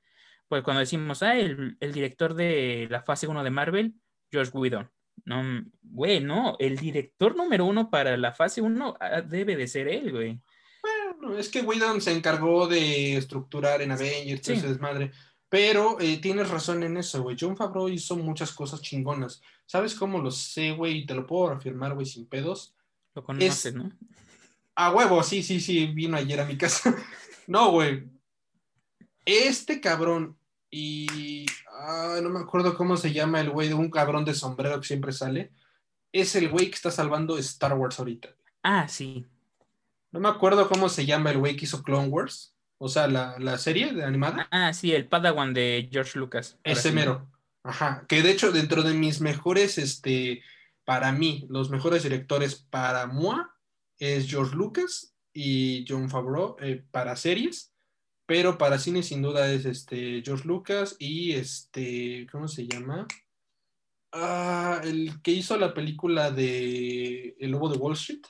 pues cuando decimos, ah, el, director de la fase 1 de Marvel, George Whedon. No, güey, no, el director número uno para la fase 1 ah, debe de ser él, güey. Bueno, es que Whedon se encargó de estructurar en Avengers, sí. es madre. Pero eh, tienes razón en eso, güey. John Favreau hizo muchas cosas chingonas. ¿Sabes cómo lo sé, güey? Y te lo puedo afirmar, güey, sin pedos. Lo conoces, ¿no? A huevo, sí, sí, sí. Vino ayer a mi casa. no, güey. Este cabrón y... no me acuerdo cómo se llama el güey de un cabrón de sombrero que siempre sale. Es el güey que está salvando Star Wars ahorita. Ah, sí. No me acuerdo cómo se llama el güey que hizo Clone Wars. O sea, la, serie de animada. Ah, sí, el Padawan de George Lucas. Ese mero. Ajá. Que de hecho, dentro de mis mejores, este, para mí, los mejores directores para Moa es George Lucas y John Favreau eh, para series. Pero para cine, sin duda, es este George Lucas y este. ¿Cómo se llama? Ah, el que hizo la película de El Lobo de Wall Street.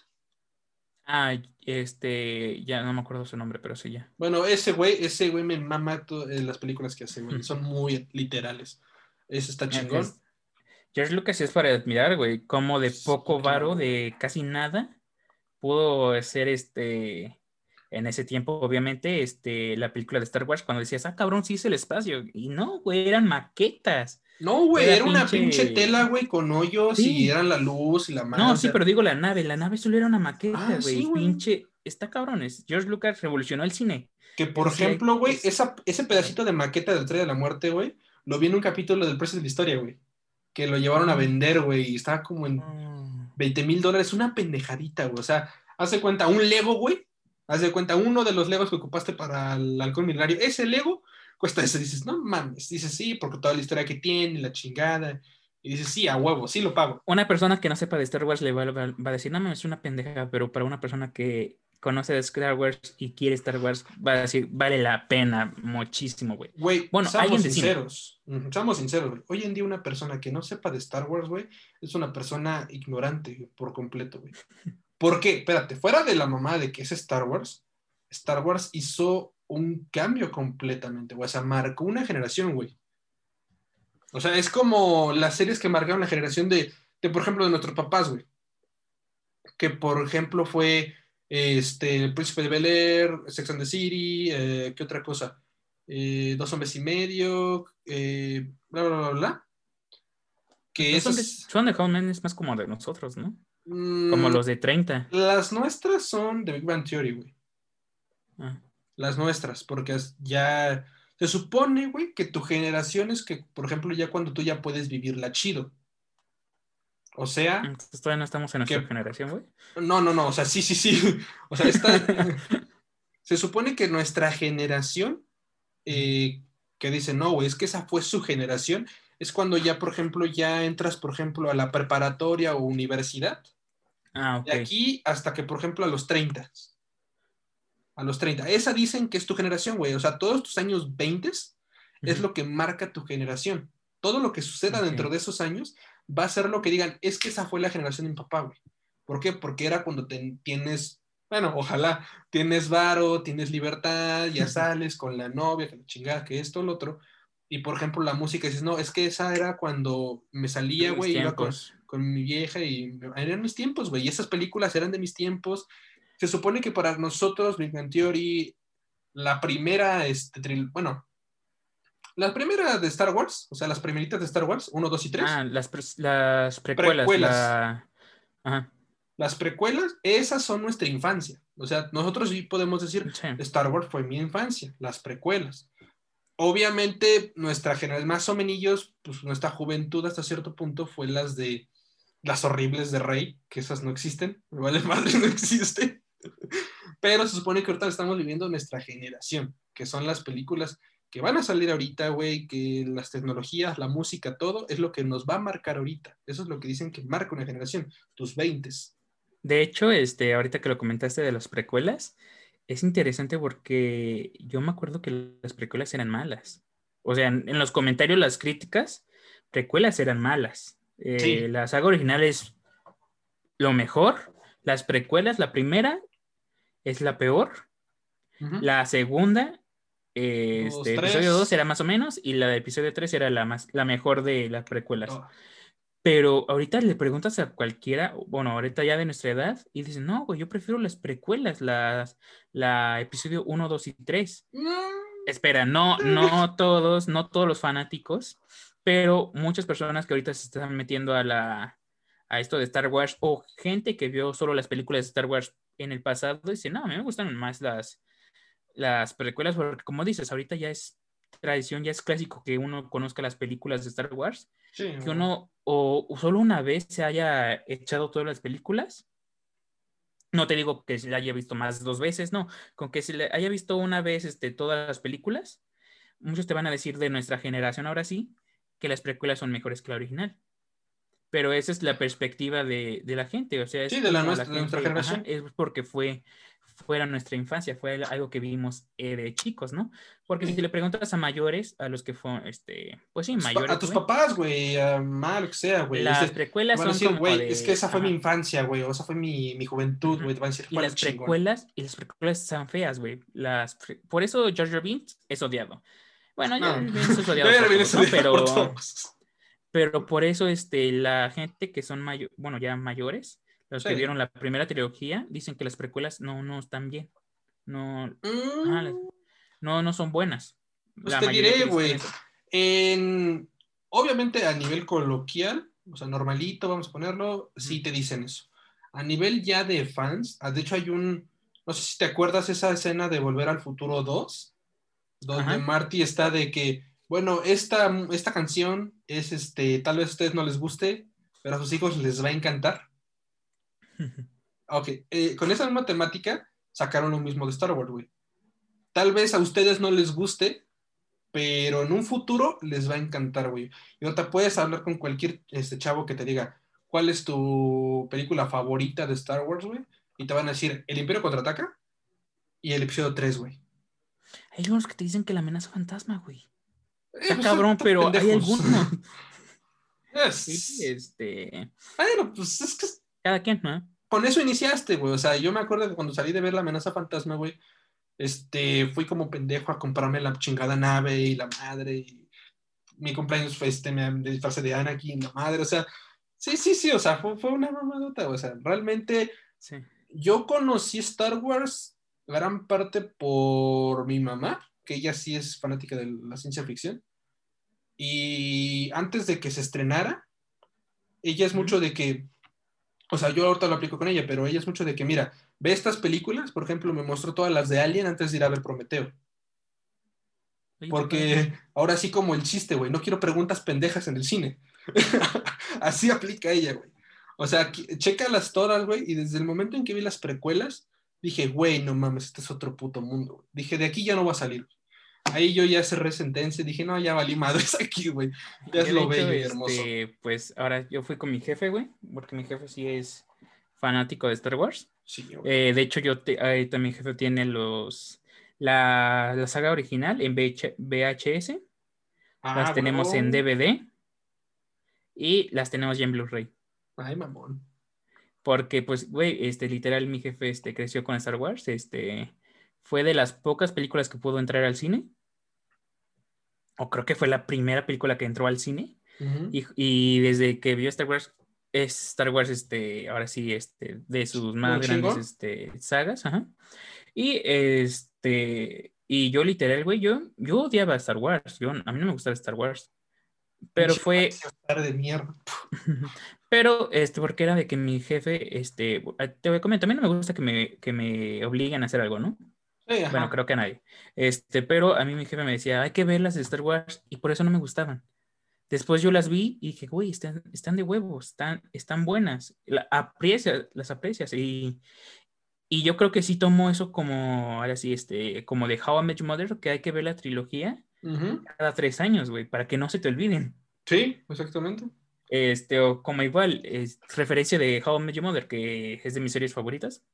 Ah, este, ya no me acuerdo su nombre, pero sí ya. Bueno, ese güey, ese güey me mama en las películas que hace, güey. Son muy literales. Eso está chingón. George Lucas es para admirar, güey, como de poco varo, de casi nada, pudo ser este, en ese tiempo, obviamente, este, la película de Star Wars, cuando decías, ah, cabrón, sí es el espacio. Y no, güey, eran maquetas. No, güey, era, una pinche tela, güey, con hoyos y eran la luz y la mano. No, sí, pero digo la nave, la nave solo era una maqueta, ah, güey, pinche, está cabrones. George Lucas revolucionó el cine. Que por ejemplo, güey, ese pedacito de maqueta del Tren de la Muerte, güey, lo vi en un capítulo del Precio de la Historia, güey. Que lo llevaron a mm. vender, güey, y estaba como en 20 mm. mil dólares, una pendejadita, güey. O sea, hace cuenta, un Lego, güey. Haz de cuenta, uno de los Legos que ocupaste para el alcohol milenario, ese Lego cuesta eso. Dices, no mames. Dices, sí, porque toda la historia que tiene, la chingada. Y dices, sí, a huevo, sí lo pago. Una persona que no sepa de Star Wars le va, a decir, no mames, es una pendeja, pero para una persona que conoce de Star Wars y quiere Star Wars va a decir, vale la pena muchísimo, güey. Güey, Bueno, seamos sinceros. Seamos sinceros, güey. Hoy en día una persona que no sepa de Star Wars, güey, es una persona ignorante por completo, güey. ¿Por qué? Espérate, fuera de la mamá de que es Star Wars, Star Wars hizo un cambio completamente, güey. O sea, marcó una generación, güey. O sea, es como las series que marcaron la generación de, de, por ejemplo, de nuestros papás, güey. Que, por ejemplo, fue este, El Príncipe de Bel Air, Sex and the City, eh, ¿qué otra cosa? Eh, Dos Hombres y Medio, eh, bla, bla, bla, bla. Que Son de, esas, son de Home es más como de nosotros, ¿no? mm, Como los de 30. Las nuestras son de Big Bang Theory, güey. Ah, Las nuestras, porque ya se supone, güey, que tu generación es que, por ejemplo, ya cuando tú ya puedes vivirla chido. O sea, entonces todavía no estamos en nuestra generación, güey. no, no, no, o sea, sí, sí, sí. O sea, esta, se supone que nuestra generación, eh, que dice, no, güey, es que esa fue su generación, es cuando ya, por ejemplo, ya entras, por ejemplo, a la preparatoria o universidad. Ah, ok. De aquí hasta que, por ejemplo, a los 30. A los 30. Esa dicen que es tu generación, güey. O sea, todos tus años 20 es Ujú. lo que marca tu generación. Todo lo que suceda Ok. dentro de esos años va a ser lo que digan, es que esa fue la generación de mi papá, güey. ¿Por qué? Porque era cuando te- tienes, bueno, ojalá, tienes varo, tienes libertad, ya sales con la novia, que la chingada, que esto, lo otro. Y por ejemplo, la música, dices, no, es que esa era cuando me salía, güey, iba con, con mi vieja y eran mis tiempos, güey. Y esas películas eran de mis tiempos. Se supone que para nosotros, Big Bang Theory, la primera, este, tril- bueno, la primera de Star Wars, o sea, las primeritas de Star Wars, 1, 2 y 3, Ah, las, pre- las precuelas. Precuelas. la- Ajá. las precuelas, esas son nuestra infancia. O sea, nosotros sí podemos decir, Sí. Star Wars fue mi infancia, las precuelas. Obviamente, nuestra generación, más o menos, pues nuestra juventud hasta cierto punto fue las de las horribles de Rey, que esas no existen, me vale madre, no existen. Pero se supone que ahorita estamos viviendo nuestra generación, que son las películas que van a salir ahorita, güey, que las tecnologías, la música, todo es lo que nos va a marcar ahorita. Eso es lo que dicen que marca una generación, tus 20. De hecho, este, ahorita que lo comentaste de las precuelas, es interesante porque yo me acuerdo que las precuelas eran malas. O sea, en, en los comentarios, las críticas, precuelas eran malas. Eh, Sí. La saga original es lo mejor. Las precuelas, la primera es la peor. La segunda, eh, Dos, este, episodio 2 era más o menos, y la de episodio 3 era la, más, la mejor de las precuelas. Oh, Pero ahorita le preguntas a cualquiera, bueno, ahorita ya de nuestra edad, y dicen, no, güey, yo prefiero las precuelas, las, la episodio 1, 2 y 3. Espera, no, no todos, no todos los fanáticos, pero muchas personas que ahorita se están metiendo a la a esto de Star Wars o gente que vio solo las películas de Star Wars en el pasado dicen, no, a mí me gustan más las, las precuelas porque como dices, ahorita ya es tradición, ya es clásico que uno conozca las películas de Star Wars Sí, que uno o, o solo una vez se haya echado todas las películas. No te digo que se la haya visto más dos veces, no. Con que se le haya visto una vez este, todas las películas, muchos te van a decir de nuestra generación ahora sí que las precuelas son mejores que la original. Pero esa es la perspectiva de, de la gente. O sea, es Sí, de la nuestra- de nuestra generación. es porque fue fuera nuestra infancia, fue algo que vimos eh, de chicos, ¿no? Porque si le preguntas a mayores, a los que fueron, este, pues sí, mayores. a tus güey, papás, güey, a mamá, lo que sea, güey. las Dices, precuelas van a son decir, como güey, de- es que esa fue ajá. mi infancia, güey, o esa fue mi, mi juventud, güey. Te van a decir, Y "Fue las chingón". precuelas, y las precuelas están feas, güey. Las pre- Por eso George Binks es odiado. Bueno, No. George Binks es odiado por todos, ¿no? por pero, todos. Pero por eso este, la gente que son mayo- bueno, ya mayores, los que vieron la primera trilogía, dicen que las precuelas no, no están bien. No, Mm, no, no son buenas. Pues La te diré, güey. En, obviamente a nivel coloquial, o sea, normalito, vamos a ponerlo, sí te dicen eso. A nivel ya de fans, ah, de hecho hay un, no sé si te acuerdas esa escena de Volver al Futuro 2, donde Ajá. Marty está de que, bueno, esta, esta canción es, este, tal vez a ustedes no les guste, pero a sus hijos les va a encantar. Ok, eh, con esa misma temática sacaron lo mismo de Star Wars, güey. Tal vez a ustedes no les guste, pero en un futuro les va a encantar, güey. Y ahorita puedes hablar con cualquier este, chavo que te diga cuál es tu película favorita de Star Wars, güey. y te van a decir el Imperio contraataca y el episodio 3, güey. Hay unos que te dicen que la amenaza fantasma, güey. Eh, Está pues, cabrón, pero hay algunos. Este. Bueno, pues es que Cada quien, ¿no? con eso iniciaste, güey. O sea, yo me acuerdo que cuando salí de ver la amenaza fantasma, güey, este, fui como pendejo a comprarme la chingada nave y la madre. Y mi cumpleaños fue este, me disfracé de Anakin, la madre. O sea, sí, sí, sí, o sea, fue, fue una mamadota. O sea, realmente Sí. yo conocí Star Wars gran parte por mi mamá, que ella sí es fanática de la ciencia ficción. Y antes de que se estrenara, ella es mucho de que, o sea, yo ahorita lo aplico con ella, pero ella es mucho de que, mira, ve estas películas, por ejemplo, me mostró todas las de Alien antes de ir a ver Prometeo. Porque ahora sí como el chiste, güey, no quiero preguntas pendejas en el cine. Así aplica ella, güey. O sea, checa las todas, güey, y desde el momento en que vi las precuelas, dije, güey, no mames, este es otro puto mundo. Dije, de aquí ya no va a salir. Ahí yo ya cerré sentencia, dije, no, ya valí madres aquí, güey. Ya es lo bello y hermoso. este, Pues ahora yo fui con mi jefe, güey, porque mi jefe sí es fanático de Star Wars. Sí. Eh, de hecho, yo te, ahorita mi jefe tiene los la, la saga original en VH VHS, Ah, las tenemos en huevón. DVD y las tenemos ya en Blu-ray. Ay, mamón. Porque, pues, güey, este, literal, mi jefe este, creció con Star Wars. Este, fue de las pocas películas que pudo entrar al cine. O creo que fue la primera película que entró al cine. Ujú. Y, y desde que vio Star Wars, es Star Wars, este, ahora sí, este, de sus más ¿Muy grandes este, sagas. Ajá. Y este, y yo literal, güey, yo, yo odiaba Star Wars. Yo, a mí no me gustaba Star Wars. Pero fue, de mierda. pero, este, porque era de que mi jefe, este, te voy a comentar, a mí no me gusta que me, que me obliguen a hacer algo, ¿no? Sí. Bueno, creo que a nadie. Este, pero a mí mi jefe me decía, hay que ver las de Star Wars, y por eso no me gustaban. Después yo las vi y dije, güey, están, están de huevos, están, están buenas, La- aprecia- las aprecias. Y, y yo creo que sí tomo eso como, ahora sí, este, como de How I Met Your Mother, que hay que ver la trilogía Ujú. cada tres años, güey, para que no se te olviden. Sí, exactamente. Este, o como igual, es referencia de How I Met Your Mother, que es de mis series favoritas.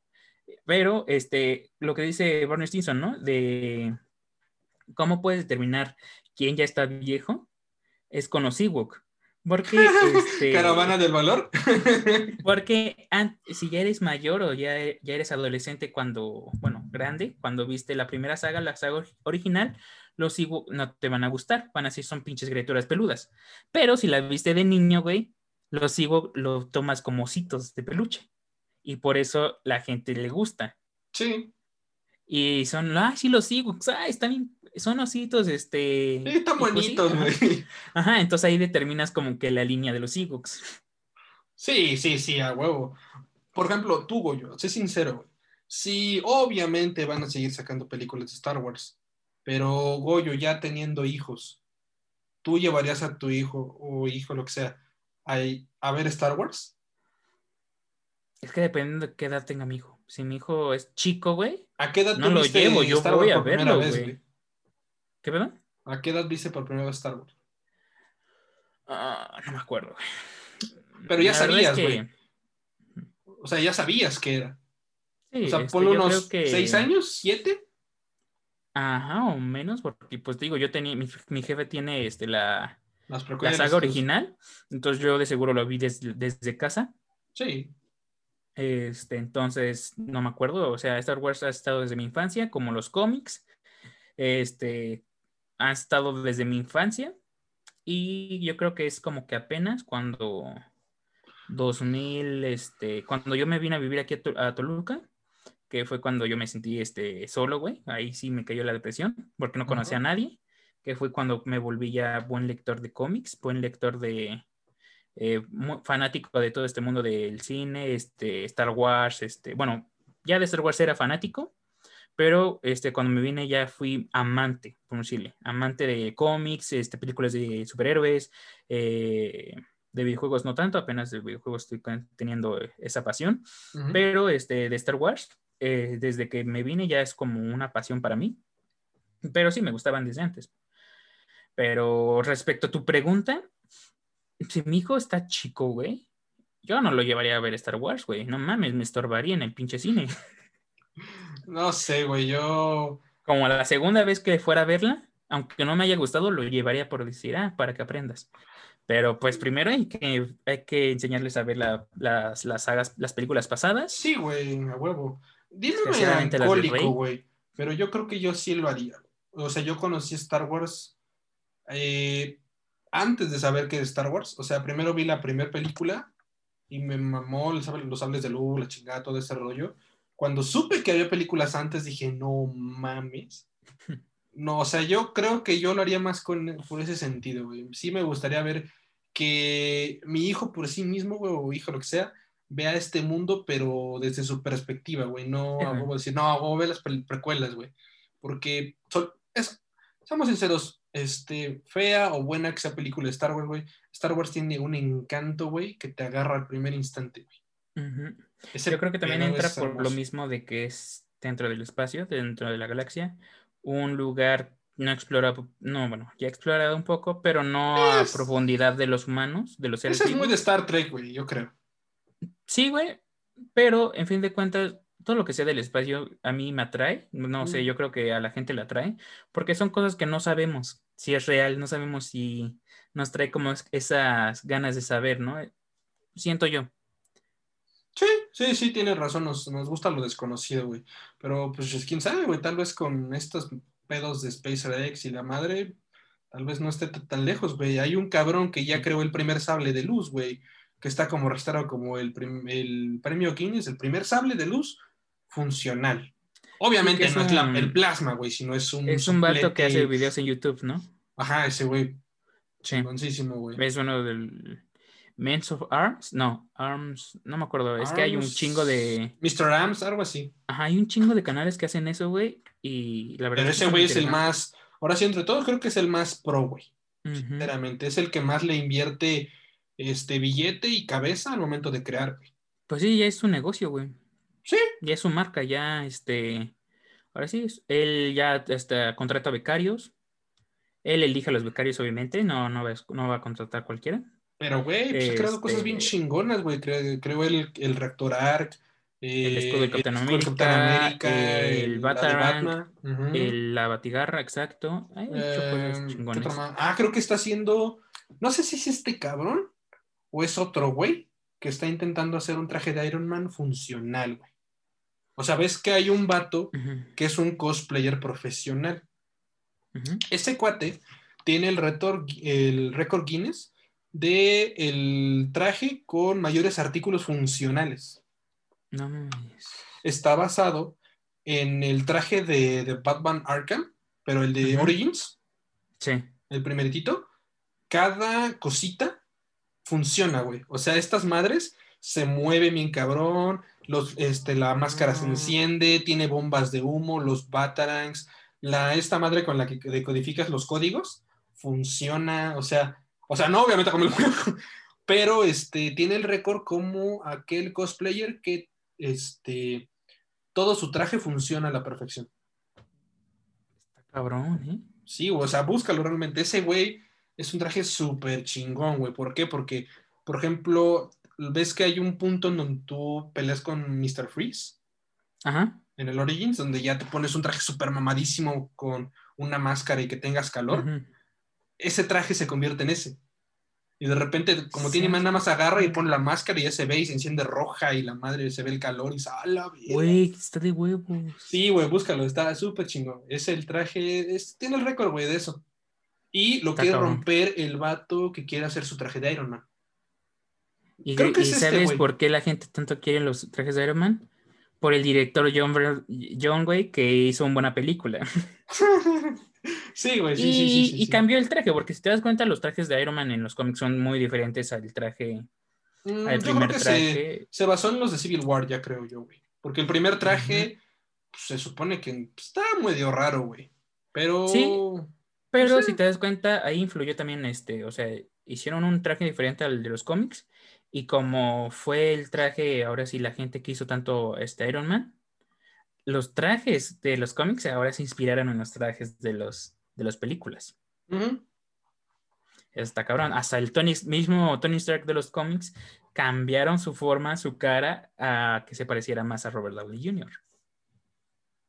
Pero, este, lo que dice Barney Stinson, ¿no? De cómo puedes determinar quién ya está viejo, es con los Ewok. Porque, este, Caravana del valor. porque si ya eres mayor o ya, ya eres adolescente cuando, bueno, grande, cuando viste la primera saga, la saga or- original, los Ewok no te van a gustar, van a decir son pinches criaturas peludas. Pero si la viste de niño, güey, los Ewok lo tomas como ositos de peluche. Y por eso la gente le gusta. sí, Y son, ah, sí, los Ewoks, ah, están, son ositos, este... sí, están bonitos, güey. Ajá, entonces ahí determinas como que la línea de los Ewoks. Sí, sí, sí, a huevo. Por ejemplo, tú, Goyo, sé sincero, güey. Sí, obviamente van a seguir sacando películas de Star Wars, pero Goyo, ya teniendo hijos, ¿tú llevarías a tu hijo o hijo, lo que sea, a, a ver Star Wars? Es que dependiendo de qué edad tenga mi hijo. Si mi hijo es chico, güey, ¿A qué edad No lo llevo, yo Star voy Wars a por primera verlo, vez, güey. güey? ¿qué verdad? ¿A qué edad viste por primera vez Star Wars? Ah, no me acuerdo, güey. Pero ya La sabías, es que- güey. O sea, ya sabías que era. Sí, O sea, este, ponle unos que- seis años, siete. Ajá, o menos, porque pues te digo, yo tenía, mi, mi jefe tiene este, la, la saga original, entonces yo de seguro lo vi desde, desde casa. Sí, Este, entonces, no me acuerdo. O sea, Star Wars ha estado desde mi infancia, como los cómics. Este, ha estado desde mi infancia. Y yo creo que es como que apenas cuando 2000, este, cuando yo me vine a vivir aquí a Toluca, que fue cuando yo me sentí este, solo, güey. Ahí sí me cayó la depresión, porque no conocía Ajá. a nadie. Que fue cuando me volví ya buen lector de cómics, buen lector de, eh, fanático de todo este mundo del cine, este, Star Wars, este, bueno, ya de Star Wars era fanático, pero este, cuando me vine ya fui amante, por decirle, amante de cómics, este, películas de superhéroes, eh, de videojuegos no tanto, apenas de videojuegos estoy teniendo esa pasión, Ujú. pero este, de Star Wars, eh, desde que me vine ya es como una pasión para mí, pero sí me gustaban desde antes. Pero respecto a tu pregunta, si mi hijo está chico, güey, yo no lo llevaría a ver Star Wars, güey. No mames, me estorbaría en el pinche cine. No sé, güey, yo... Como la segunda vez que fuera a verla, aunque no me haya gustado, lo llevaría por decir, ah, para que aprendas. Pero pues primero hay que, hay que enseñarles a ver las, las sagas, las películas pasadas. Sí, güey, a huevo. Dime melancólico, güey. Pero yo creo que yo sí lo haría. O sea, yo conocí Star Wars eh, antes de saber que es Star Wars. O sea, primero vi la primera película y me mamó los sables de luz, la chingada, todo ese rollo. Cuando supe que había películas antes, dije, no mames. No, o sea, yo creo que yo lo haría más con, por ese sentido, güey. Sí me gustaría ver que mi hijo por sí mismo, güey, o hijo, lo que sea, vea este mundo, pero desde su perspectiva, güey. No a decir, no, a ver las precuelas, güey. Porque, son, es, seamos sinceros, este, fea o buena que sea película de Star Wars, güey, Star Wars tiene un encanto, güey, que te agarra al primer instante, güey. Yo creo que también entra por lo mismo de que es dentro del espacio, dentro de la galaxia, un lugar no explorado, no, bueno, ya explorado un poco, pero no a profundidad de los humanos, de los seres. Eso es muy de Star Trek, güey, yo creo. Sí, güey, pero en fin de cuentas, todo lo que sea del espacio a mí me atrae, no sé, yo creo que a la gente le atrae, porque son cosas que no sabemos si es real, no sabemos si nos trae como esas ganas de saber, ¿no? Siento yo. Sí, sí, sí, tienes razón, nos, nos gusta lo desconocido, güey. Pero pues quién sabe, güey, tal vez con estos pedos de SpaceX y la madre, tal vez no esté tan lejos, güey. Hay un cabrón que ya creó el primer sable de luz, güey, que está como registrado como el, el premio Guinness, el primer sable de luz funcional. Obviamente no es el plasma, güey, sino es un. Es un vato que hace videos en YouTube, ¿no? Ajá, ese güey. Sí. güey. Es uno del Men's of Arms, no, Arms, no me acuerdo, es que hay un chingo de... Mr. Arms, algo así. Ajá, hay un chingo de canales que hacen eso, güey, y la verdad... Pero ese güey es el más, ahora sí, entre todos creo que es el más pro, güey, sinceramente, es el que más le invierte este billete y cabeza al momento de crear. Pues sí, ya es su negocio, güey. Sí. Ya es su marca, ya, este, ahora sí, él ya este, contrata becarios, él elige a los becarios, obviamente, no, no, va, no va a contratar cualquiera. Pero, güey, pues he creado cosas bien este chingonas, güey. Creo, el, el, reactor ARC. el escudo de Capitán América, el, Batarang, el, la Batigarra, exacto. Hay em, Ah, creo que está haciendo. No sé si es este cabrón o es otro güey que está intentando hacer un traje de Iron Man funcional, güey. O sea, ves que hay un vato que es un cosplayer profesional. Ese cuate tiene el, retor, el récord Guinness de el traje con mayores artículos funcionales. No Está basado en el traje de, Batman Arkham, pero el de Origins. Sí. El primeritito. Cada cosita funciona, güey. O sea, estas madres se mueven bien cabrón, los, este, la máscara se ah. enciende, tiene bombas de humo, los batarangs, la, esta madre con la que decodificas los códigos, funciona, o sea, o sea, no obviamente como el pero este, tiene el récord como aquel cosplayer que este, todo su traje funciona a la perfección. Está cabrón, ¿eh? Sí, o sea, búscalo realmente. Ese güey es un traje súper chingón, güey. ¿Por qué? Porque, por ejemplo, ves que hay un punto en donde tú peleas con Mr. Freeze. Ajá. En el Origins, donde ya te pones un traje súper mamadísimo con una máscara y que tengas calor ese traje se convierte en ese. Y de repente, como tiene más, nada más agarra y pone la máscara y ya se ve y se enciende roja y la madre se ve el calor y sale. Güey, está de huevos. Sí, güey, búscalo, está súper chingón. Es el traje, tiene el récord, güey, de eso. Y lo quiere romper el vato que quiere hacer su traje de Iron Man. ¿Y, Creo que este, sabes por qué la gente tanto quiere los trajes de Iron Man? Por el director John, John Way, que hizo una buena película. Sí, güey, sí, sí, sí, Y cambió el traje, porque si te das cuenta, los trajes de Iron Man en los cómics son muy diferentes al traje. Mm, al primer traje. Se, basó en los de Civil War, ya creo yo, güey. Porque el primer traje pues, se supone que está medio raro, güey. Pero. Sí. Pero si te das cuenta, ahí influyó también este, o sea, hicieron un traje diferente al de los cómics. Y como fue el traje, ahora sí, la gente que hizo tanto este Iron Man, los trajes de los cómics ahora se inspiraron en los trajes de los de las películas. Está cabrón. Hasta el Tony, mismo Tony Stark de los cómics cambiaron su forma, su cara, a que se pareciera más a Robert Downey Jr.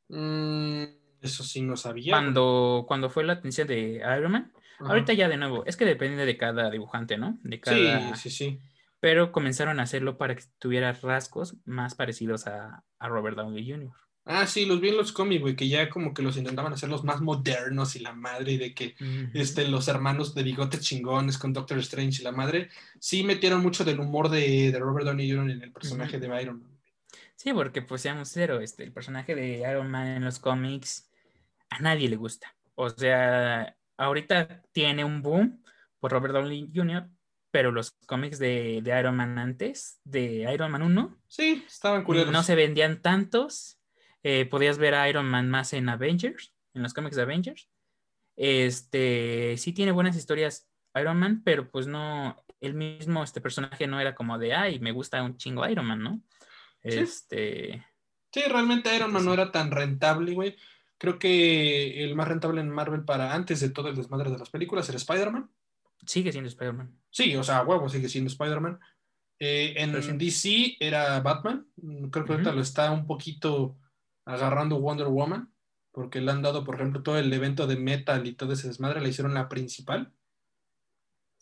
Mm, eso sí no sabía. Cuando, cuando fue la atención de Iron Man, ahorita ya de nuevo, es que depende de cada dibujante, ¿no? De cada... Sí, sí, sí. Pero comenzaron a hacerlo para que tuviera rasgos más parecidos a, a Robert Downey Jr. Ah, sí, los vi en los cómics, güey, que ya como que los intentaban hacer los más modernos y la madre, y de que este, los hermanos de bigotes chingones con Doctor Strange y la madre, sí metieron mucho del humor de, Robert Downey Jr. en el personaje de Iron Man. Sí, porque pues seamos cero, este, el personaje de Iron Man en los cómics a nadie le gusta. O sea, ahorita tiene un boom por Robert Downey Jr., pero los cómics de, de Iron Man antes, de Iron Man 1, sí, estaban curiosos. No se vendían tantos eh, podías ver a Iron Man más en Avengers, en los cómics de Avengers. Este, sí tiene buenas historias Iron Man, pero pues no, el mismo este personaje no era como de, ay, me gusta un chingo Iron Man, ¿no? Este... Sí, realmente Iron Man no era tan rentable, güey. Creo que el más rentable en Marvel para antes de todo el desmadre de las películas era Spider-Man. Sigue siendo Spider-Man. Sí, o sea, huevo, sigue siendo Spider-Man. Eh, en DC era Batman. Creo que ahorita lo está un poquito agarrando Wonder Woman, porque le han dado, por ejemplo, todo el evento de Metal y todo ese desmadre, le hicieron la principal.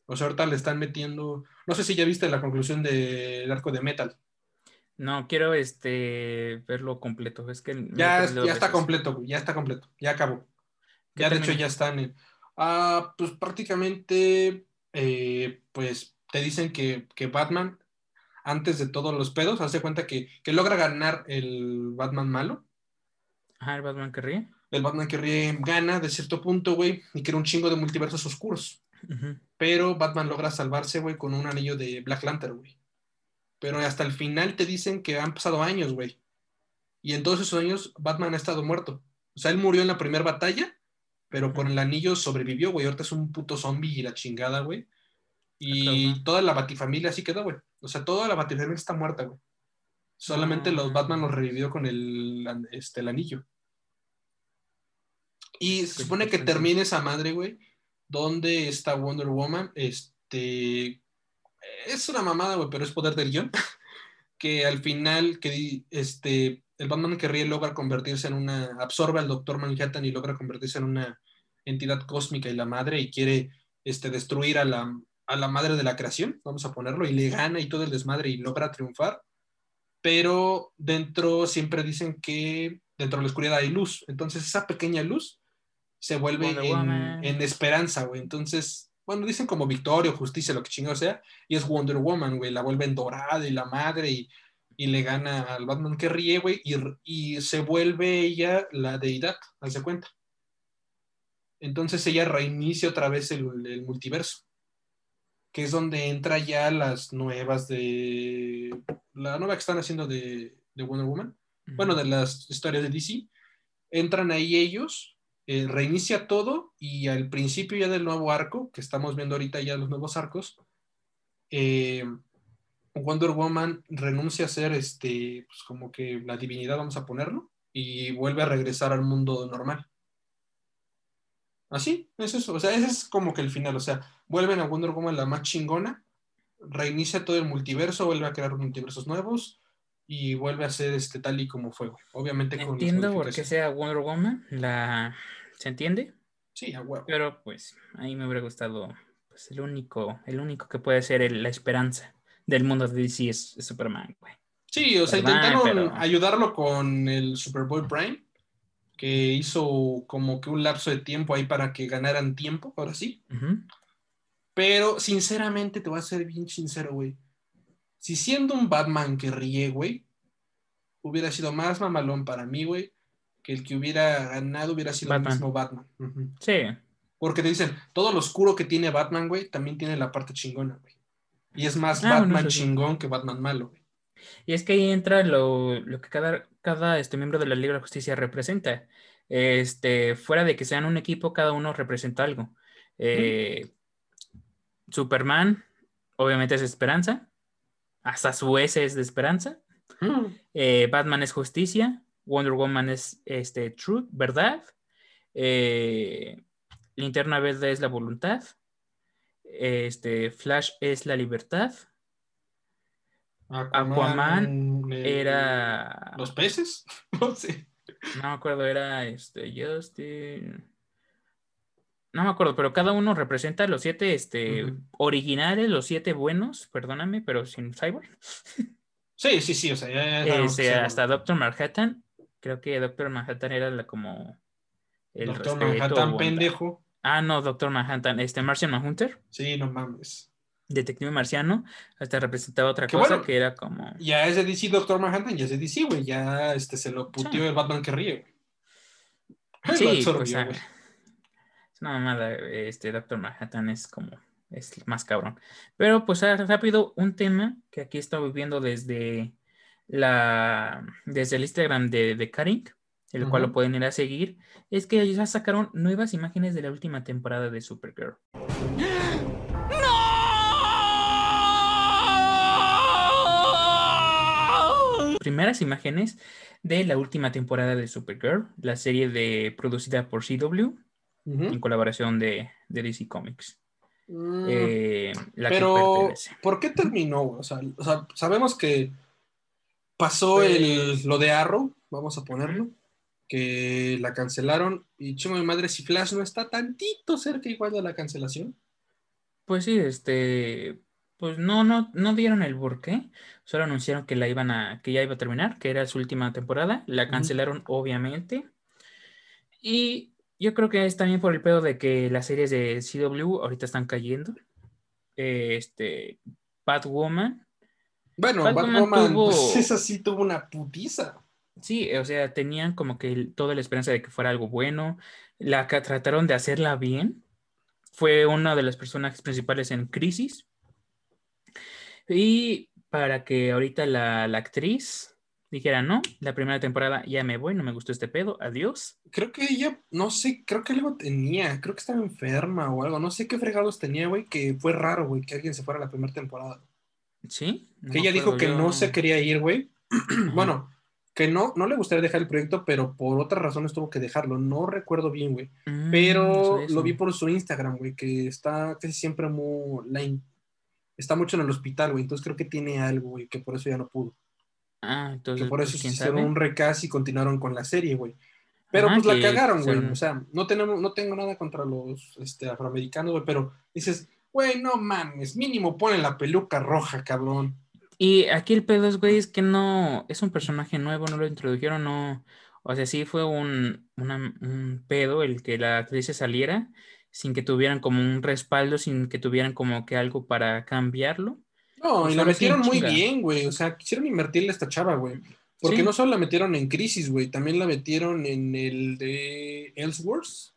O sea, ahorita le están metiendo. No sé si ya viste la conclusión del arco de Metal. No, quiero este verlo completo. Es que ya, ya está completo, ya está completo, ya acabó. Ya de hecho ya están. En, ah, pues prácticamente, eh, pues te dicen que, que, Batman, antes de todos los pedos, hace cuenta que, que logra ganar el Batman malo Ajá, el Batman que ríe. El Batman que ríe gana de cierto punto, güey, y crea un chingo de multiversos oscuros. Pero Batman logra salvarse, güey, con un anillo de Black Lantern, güey. Pero hasta el final te dicen que han pasado años, güey. Y en todos esos años Batman ha estado muerto. O sea, él murió en la primera batalla, pero con el anillo sobrevivió, güey. Ahorita es un puto zombie y la chingada, güey. Y toda la batifamilia así quedó, güey. O sea, toda la batifamilia está muerta, güey. Solamente los Batman los revivió con el, este, el anillo. Y se supone que termine esa madre, güey. ¿Dónde está Wonder Woman? Este. Es una mamada, güey, pero es poder del guion. que al final, que este. El Batman que ríe logra convertirse en una. absorbe al Doctor Manhattan y logra convertirse en una entidad cósmica y la madre y quiere este, destruir a la, a la madre de la creación, vamos a ponerlo, y le gana y todo el desmadre y logra triunfar pero dentro siempre dicen que dentro de la oscuridad hay luz. Entonces esa pequeña luz se vuelve en, esperanza, güey. Entonces, bueno, dicen como victoria o justicia, lo que chingado sea, y es Wonder Woman, güey. La vuelven dorada y la madre y, le gana al Batman que ríe, güey, y, se vuelve ella la deidad, hace cuenta. Entonces ella reinicia otra vez el multiverso que es donde entra ya las nuevas de la nueva que están haciendo de, Wonder Woman, bueno, de las historias de DC, entran ahí ellos, eh, reinicia todo y al principio ya del nuevo arco, que estamos viendo ahorita ya los nuevos arcos, eh, Wonder Woman renuncia a ser este, pues como que la divinidad, vamos a ponerlo, y vuelve a regresar al mundo normal. Así, es eso. O sea, ese es como que el final. O sea, vuelven a Wonder Woman la más chingona, reinicia todo el multiverso, vuelve a crear multiversos nuevos y vuelve a ser este tal y como fue. Obviamente con Entiendo por qué sea Wonder Woman, la ¿se entiende? Sí, a huevo. Pero pues a mí me hubiera gustado pues el único, el único que puede ser la esperanza del mundo de DC es, Superman, güey. Sí, o sea, intentaron ayudarlo con el Superboy Prime que hizo como que un lapso de tiempo ahí para que ganaran tiempo, ahora sí. Pero sinceramente te voy a ser bien sincero, güey. Si siendo un Batman que ríe, güey, hubiera sido más mamalón para mí, güey, que el que hubiera ganado hubiera sido el mismo Batman. Sí. Porque te dicen, todo lo oscuro que tiene Batman, güey, también tiene la parte chingona, güey. Y es más ah, Batman chingón que Batman malo, güey. Y es que ahí entra lo, lo que cada, cada este, miembro de la Liga de la Justicia representa. Este, fuera de que sean un equipo, cada uno representa algo. Eh, Superman, obviamente es esperanza. Hasta su S es de esperanza. Eh, Batman es justicia. Wonder Woman es este, truth, verdad. Eh, Linterna Verde es la voluntad. Este, Flash es la libertad. Aquaman, eh, era. ¿Los peces? no sé. No me acuerdo, era este. Justin. No me acuerdo, pero cada uno representa los siete este, originales, los siete buenos, perdóname, pero sin Cyborg. Sí, sí, sí, o sea, ya, ya Este, hasta Doctor Manhattan. Creo que Doctor Manhattan era la, como. El Doctor Manhattan, pendejo. Ah, no, Doctor Manhattan. Este, Martian Manhunter, Sí, no mames. detective marciano, hasta representaba otra cosa bueno. que era como. Ya es de DC Doctor Manhattan, ya es de DC, güey. Ya este, se lo puteó Sí. el Batman que ríe, güey. Sí, absorbió, pues, ah, güey. es una mamada. Este Doctor Manhattan es como. Es más cabrón. Pero, pues, ah, rápido, un tema que aquí estamos viendo desde la. Desde el Instagram de, de Karin, el cual lo pueden ir a seguir, es que ellos ya sacaron nuevas imágenes de la última temporada de Supergirl. Primeras imágenes de la última temporada de Supergirl, la serie de, producida por CW en colaboración de, de DC Comics. Mm, Eh, la Pero. ¿por qué terminó? güey? O sea, o sea, sabemos que pasó el, lo de Arrow, vamos a ponerlo, que la cancelaron. Y chingo de madre, si Flash no está tantito cerca igual de la cancelación. Pues sí, este, pues no, no, no dieron el por qué, solo anunciaron que la iban a, que ya iba a terminar, que era su última temporada, la cancelaron obviamente. Y yo creo que es también por el pedo de que las series de CW ahorita están cayendo. Este, Batwoman, Bueno, Batman Batwoman, tuvo- pues esa sí tuvo una putiza. sí, o sea, tenían como que el- toda la esperanza de que fuera algo bueno, la que trataron de hacerla bien. Fue una de las personajes principales en Crisis. Y para que ahorita la, la actriz dijera, no, la primera temporada ya me voy, no me gustó este pedo, adiós. Creo que ella, no sé, creo que algo tenía, creo que estaba enferma o algo, no sé qué fregados tenía, güey, que fue raro, güey, que alguien se fuera a la primera temporada. ¿Sí? No Que ella dijo que yo- no se quería ir, güey. bueno, que no, no le gustaría dejar el proyecto, pero por otras razones tuvo que dejarlo. No recuerdo bien, güey. Mm, Pero eso. lo vi por su Instagram, güey, que está casi siempre muy... in- está mucho en el hospital, güey. Entonces creo que tiene algo, güey, que por eso ya no pudo. Ah, entonces, Que por eso pues, se quién hicieron un recast y continuaron con la serie, güey. Pero pues la cagaron, güey. O sea, no, tenemos, no tengo nada contra los este, afroamericanos, güey, pero dices, güey, no mames, mínimo ponen la peluca roja, cabrón. Y aquí el pedo es, güey, es que no, es un personaje nuevo, no lo introdujeron, no, o sea, sí fue un, una- un pedo el que la actriz se saliera sin que tuvieran como un respaldo, sin que tuvieran como que algo para cambiarlo. No, y la metieron muy bien, güey. O sea, quisieron invertirle a esta chava, güey. Porque Sí. no solo la metieron en Crisis, güey, también la metieron en el de Ellsworth,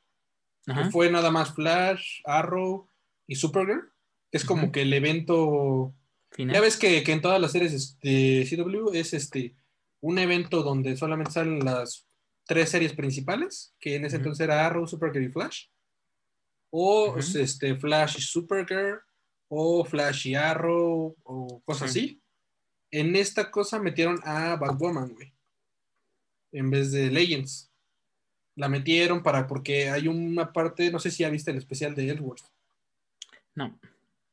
Ajá. que fue nada más Flash, Arrow y Supergirl. Es como que el evento. Final. Ya ves que, que en todas las series de CW es este un evento donde solamente salen las tres series principales, que en ese entonces era Arrow, Supergirl y Flash. O este, Flash y Supergirl, o Flash y Arrow, o cosas Sí. así. En esta cosa metieron a Batwoman, güey. En vez de Legends. La metieron para, porque hay una parte, no sé si ya viste el especial de Ellsworth. No.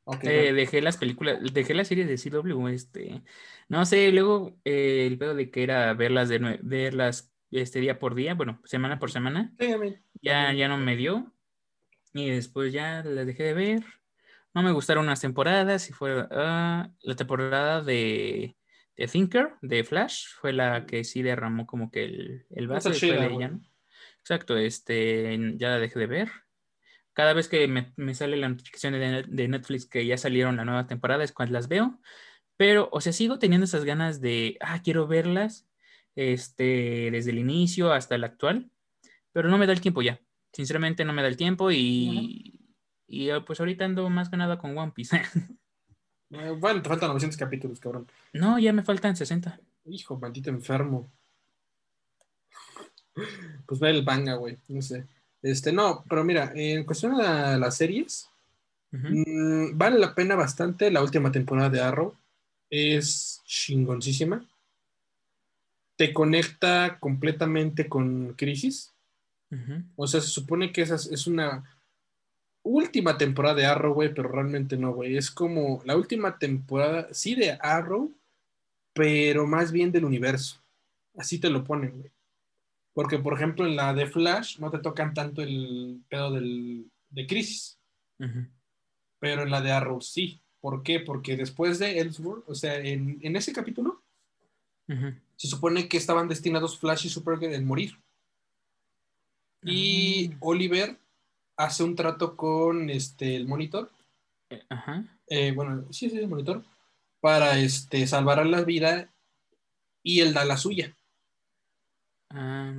Ok, Eh, dejé las películas, dejé la serie de CW, este, no sé, luego eh, el pedo de que era verlas de verlas este día por día, bueno, semana por semana, Sí, a mí- ya, ya no me dio. Y después ya las dejé de ver. No me gustaron unas temporadas y fue ah, la temporada de, de Thinker, de Flash, fue la que sí derramó como que el, el vaso. De no. Exacto, este, ya la dejé de ver. Cada vez que me, me sale la notificación de, Net- de Netflix que ya salieron la nueva temporada es cuando las veo. Pero, o sea, sigo teniendo esas ganas de, ah, quiero verlas, este, desde el inicio hasta el actual, pero no me da el tiempo ya. Sinceramente no me da el tiempo y, y eh, pues ahorita ando más que nada con One Piece. Eh, Bueno, te faltan 900 capítulos, cabrón. no, ya me faltan 60. Hijo, maldito enfermo. Pues ve el manga, güey. No sé. Este, no, pero mira, en cuestión de la- las series, mm, vale la pena bastante la última temporada de Arrow. Es chingoncísima. Te conecta completamente con Crisis. O sea, se supone que esa es- es una última temporada de Arrow, güey, pero realmente no, güey. Es como la última temporada, sí, de Arrow, pero más bien del universo. Así te lo ponen, güey. Porque, por ejemplo, en la de Flash no te tocan tanto el pedo del, de crisis, pero en la de Arrow sí. ¿Por qué? Porque después de Ellsworth, o sea, en, ese capítulo, se supone que estaban destinados Flash y Supergirl en morir. Y ah. Oliver hace un trato con este, el monitor. Eh, ajá. Eh, bueno, sí, sí, el monitor. Para este, salvar a la vida y él da la suya. Ah,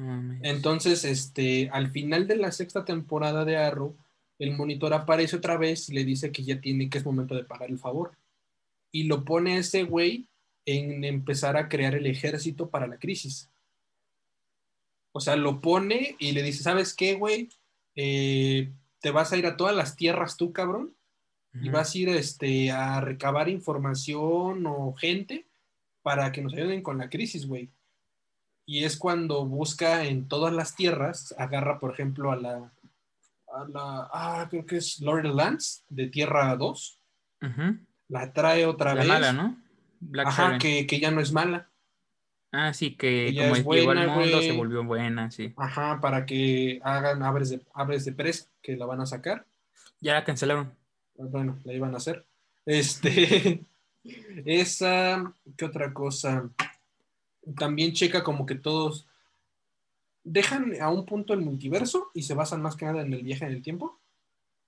Entonces, este, al final de la sexta temporada de Arrow, el monitor aparece otra vez y le dice que ya tiene que es momento de pagar el favor. Y lo pone ese güey en empezar a crear el ejército para la crisis. O sea, lo pone y le dice, ¿sabes qué, güey? Eh, te vas a ir a todas las tierras tú, cabrón, y vas a ir este, a recabar información o gente para que nos ayuden con la crisis, güey. Y es cuando busca en todas las tierras, agarra, por ejemplo, a la, a la ah, creo que es Laurel Lance, de Tierra 2. La trae otra la vez. mala, ¿no? Ajá, que, que, ya no es mala. Ah, sí, que como es buena, al mundo se volvió buena, sí. Ajá, para que hagan aves de, aves de presa, que la van a sacar. Ya la cancelaron. Bueno, la iban a hacer. Este, esa, ¿qué otra cosa? También checa como que todos dejan a un punto el multiverso y se basan más que nada en el viaje en el tiempo,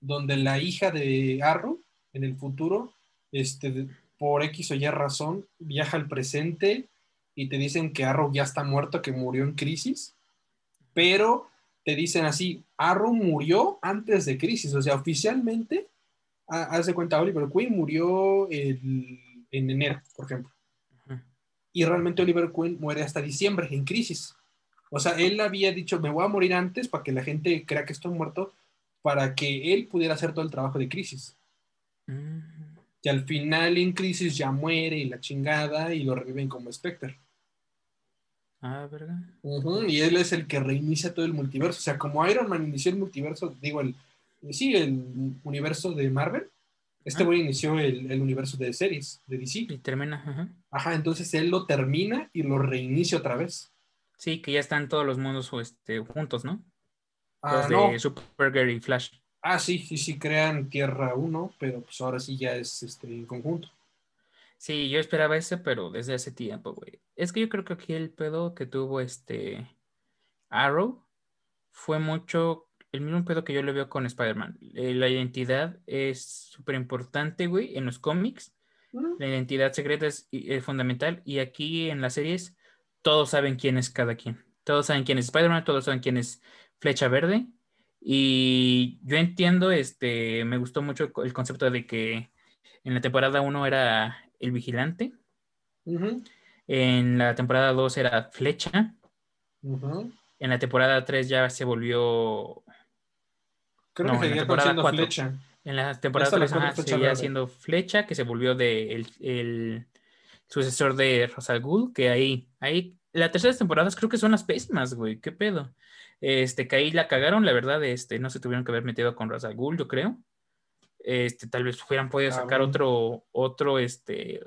donde la hija de Arrow en el futuro, este, por X o Y razón, viaja al presente y te dicen que Arrow ya está muerto, que murió en crisis, pero te dicen así, Arrow murió antes de crisis, o sea, oficialmente, haz de cuenta, Oliver Queen murió en enero, por ejemplo. Y realmente Oliver Queen muere hasta diciembre, en crisis. O sea, él había dicho, me voy a morir antes para que la gente crea que estoy muerto, para que él pudiera hacer todo el trabajo de crisis. Mm y al final en crisis ya muere y la chingada y lo reviven como Spectre. Ah, ¿verdad? y él es el que reinicia todo el multiverso. O sea, como Iron Man inició el multiverso, digo, el, sí, el universo de Marvel, este güey inició el, universo de series, de DC. Y termina, ajá. Ajá, entonces él lo termina y lo reinicia otra vez. Sí, que ya están todos los mundos este, juntos, ¿no? Ah, los de Supergirl y Flash. Ah, sí, sí, sí, crean Tierra 1, pero pues ahora sí ya es este, en conjunto. Sí, yo esperaba ese, pero desde hace tiempo, güey. Es que yo creo que aquí el pedo que tuvo este Arrow fue mucho el mismo pedo que yo le veo con Spider-Man. Eh, la identidad es súper importante, güey, en los cómics. La identidad secreta es, es, fundamental. Y aquí en las series, todos saben quién es cada quien. Todos saben quién es Spider-Man, todos saben quién es Flecha Verde. Y yo entiendo, este, me gustó mucho el concepto de que en la temporada 1 era el vigilante, en la temporada 2 era flecha, en la temporada 3 ya se volvió... Creo que en la temporada 4, flecha. En la temporada 3 seguía siendo flecha, que se volvió de el, sucesor de Rosal que ahí, ahí, las terceras temporadas creo que son las pésimas, güey, qué pedo. Este, que ahí la cagaron, la verdad, este, no se tuvieron que haber metido con Ra's yo creo. Este, tal vez hubieran podido sacar otro, otro, este,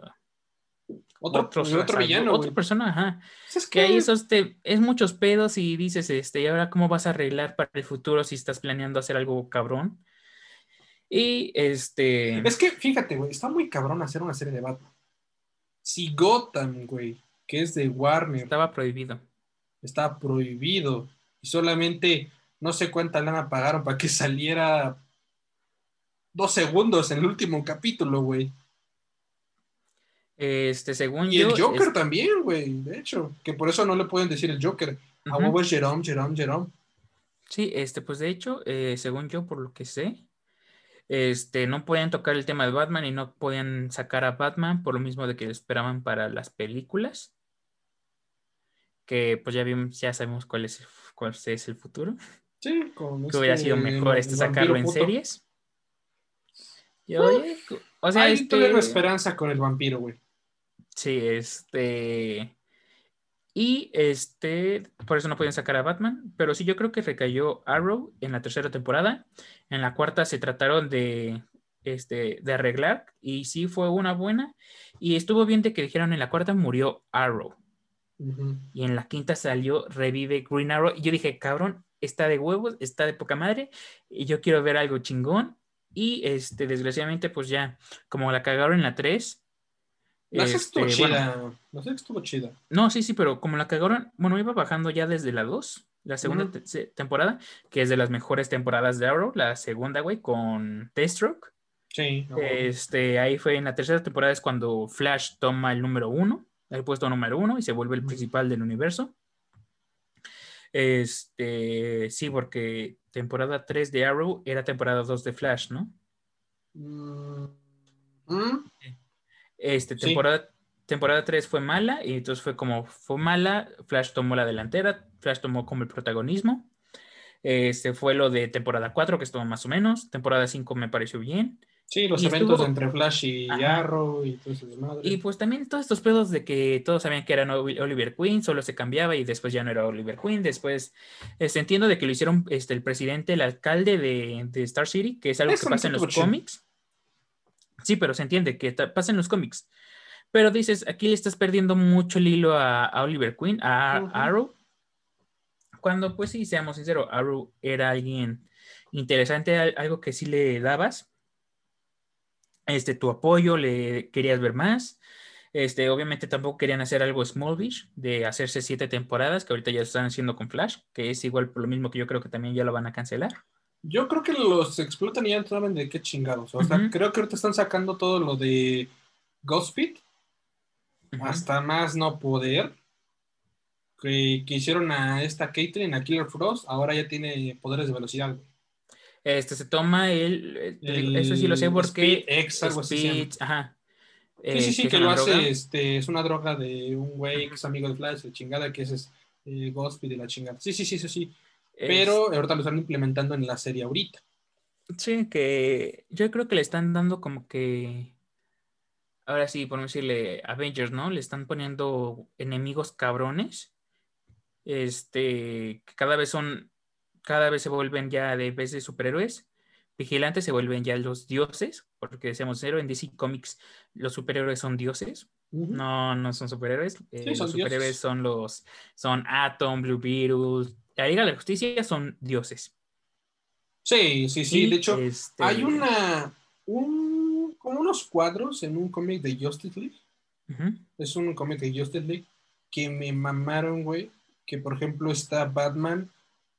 otro, otro, villano, otra persona, ajá. Pues es que, ahí esos es muchos pedos y dices, este, y ahora cómo vas a arreglar para el futuro si estás planeando hacer algo cabrón. Y este. Es que, fíjate, güey, está muy cabrón hacer una serie de Batman. Si Gotham, güey, que es de Warner. Estaba prohibido. Estaba prohibido y solamente no sé cuánta lana pagaron para que saliera dos segundos en el último capítulo, güey. Este, según y yo. Y el Joker también, güey, de hecho, que por eso no le pueden decir el Joker. A huevo es Jerome, Jerome, Jerome. Sí, este, pues de hecho, eh, según yo, por lo que sé, este, no podían tocar el tema de Batman y no podían sacar a Batman por lo mismo de que esperaban para las películas. Que pues ya vimos, ya sabemos cuál es cuál es el futuro. Sí, como que hubiera sido mejor este sacarlo en series. Y oye, o sea, este... esperanza con el vampiro, güey. Sí, este. Y este, por eso no pueden sacar a Batman, pero sí yo creo que recayó Arrow en la tercera temporada. En la cuarta se trataron de este, de arreglar y sí fue una buena. Y estuvo bien de que dijeron en la cuarta murió Arrow. Y en la quinta salió Revive Green Arrow. Y yo dije, cabrón, está de huevos, está de poca madre. Y yo quiero ver algo chingón. Y este, desgraciadamente, pues ya, como la cagaron en la 3. La estuvo este, chida. la estuvo chida. No, sí, sí, pero como la cagaron, bueno, iba bajando ya desde la 2, la segunda temporada, que es de las mejores temporadas de Arrow, la segunda, güey, con Deathstroke. Sí. Este, ahí fue en la tercera temporada es cuando Flash toma el número uno, el puesto número uno y se vuelve el principal del universo. Este, sí, porque temporada 3 de Arrow era temporada 2 de Flash, ¿no? Mm, este, temporada, temporada 3 fue mala y entonces fue como fue mala, Flash tomó la delantera, Flash tomó como el protagonismo. Este fue lo de temporada 4, que estuvo más o menos. Temporada 5 me pareció bien. Sí, los eventos entre Flash y Arrow y todo eso de Y pues también todos estos pedos de que todos sabían que era Oliver Queen, solo se cambiaba y después ya no era Oliver Queen. Después este, entiendo de que lo hicieron este, el presidente, el alcalde de, Star City, que es algo que pasa en los cómics. Sí, pero se entiende que pasa en los cómics. Pero dices, aquí le estás perdiendo mucho el hilo a, Oliver Queen, a, Arrow. Cuando, pues sí, seamos sinceros, Arrow era alguien interesante, algo que sí le dabas este, tu apoyo, le querías ver más. Este, obviamente tampoco querían hacer algo Smallvish, de hacerse siete temporadas, que ahorita ya están haciendo con Flash, que es igual por lo mismo que yo creo que también ya lo van a cancelar. Yo creo que los explotan y ya no saben de qué chingados. O sea, creo que ahorita están sacando todo lo de Ghost hasta más no poder. Que, que, hicieron a esta Caitlyn, a Killer Frost, ahora ya tiene poderes de velocidad. Este se toma el, eso sí lo sé porque Speed algo así ajá. sí, sí, sí, eh, que, lo hace, este, es una droga de un güey que es amigo de Flash, de chingada, que es, es eh, de la chingada. Sí, sí, sí, sí, sí. Pero ahorita lo están implementando en la serie ahorita. Sí, que yo creo que le están dando como que, ahora sí, por decirle, Avengers, ¿no? Le están poniendo enemigos cabrones, este, que cada vez son cada vez se vuelven ya de vez de superhéroes, vigilantes se vuelven ya los dioses, porque decíamos cero en DC Comics los superhéroes son dioses. No, no son superhéroes. Eh, los superhéroes son los son Atom, Blue Beetle, la Liga de la Justicia son dioses. Sí, sí, sí. de hecho, este hay una un, como unos cuadros en un cómic de Justice League. Es un cómic de Justice League que me mamaron, güey. Que por ejemplo está Batman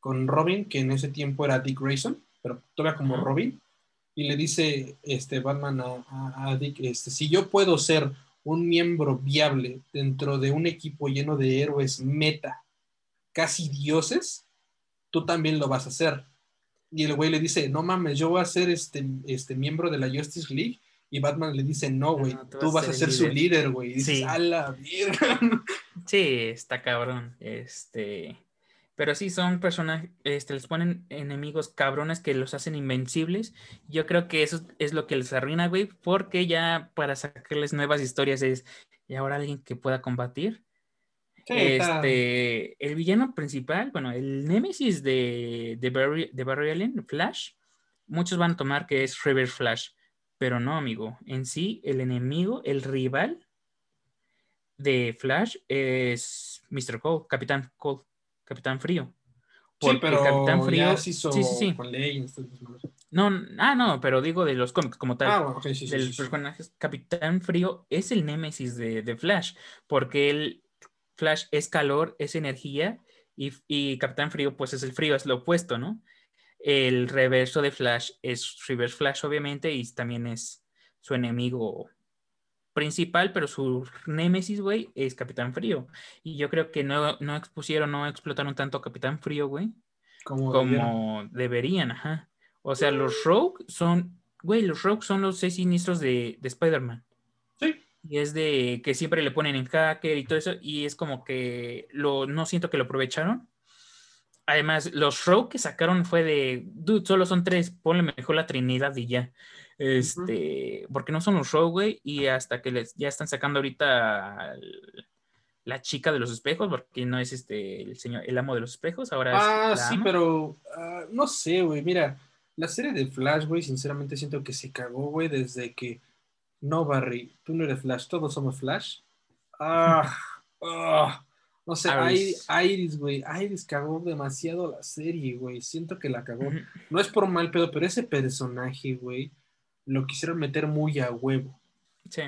con Robin, que en ese tiempo era Dick Grayson, pero todavía como Robin, y le dice este Batman a, Dick, este, si yo puedo ser un miembro viable dentro de un equipo lleno de héroes meta, casi dioses, tú también lo vas a hacer. Y el güey le dice, no mames, yo voy a ser este, este miembro de la Justice League. Y Batman le dice, no, güey, tú, vas, a ser, su líder, güey. Dices, a la mierda. Sí, está cabrón. Este, pero sí, son personas, este, les ponen enemigos cabrones que los hacen invencibles. Yo creo que eso es lo que les arruina, güey, porque ya para sacarles nuevas historias es, y ahora alguien que pueda combatir. Este, el villano principal, bueno, el némesis de, de, Barry, de Barry Allen, Flash, muchos van a tomar que es River Flash, pero no, amigo. En sí, el enemigo, el rival de Flash es Mr. Cole, Capitán Cole. Capitán Frío. sí, pero Capitán Frío. sí, sí, sí. Con no, ah, no, pero digo de los cómics como tal. Ah, del personaje. Capitán Frío es el némesis de, Flash, porque el Flash es calor, es energía, y, y, Capitán Frío, pues es el frío, es lo opuesto, ¿no? El reverso de Flash es Reverse Flash, obviamente, y también es su enemigo principal, pero su némesis, güey, es Capitán Frío. Y yo creo que no, no expusieron, no explotaron tanto a Capitán Frío, güey, como, deberían. ajá. O sea, los Rogue son, güey, los Rogue son los seis siniestros de, de Spider-Man. Y es de que siempre le ponen en hacker y todo eso, y es como que lo, no siento que lo aprovecharon. Además, los Rogue que sacaron fue de, dude, solo son tres, ponle mejor la Trinidad y ya. Este, porque no son los show, güey, y hasta que les, ya están sacando ahorita la chica de los espejos, porque no es este el señor, el amo de los espejos, ahora ah, sí, pero ah, no sé, güey, mira, La serie de Flash, güey, sinceramente siento que se cagó, güey, desde que. No, Barry, tú no eres Flash, todos somos Flash. Ah, ah. No sé, Iris. Iris, güey. Iris cagó demasiado la serie, güey. Siento que la cagó. No es por mal pedo, pero ese personaje, güey, lo quisieron meter muy a huevo. Sí.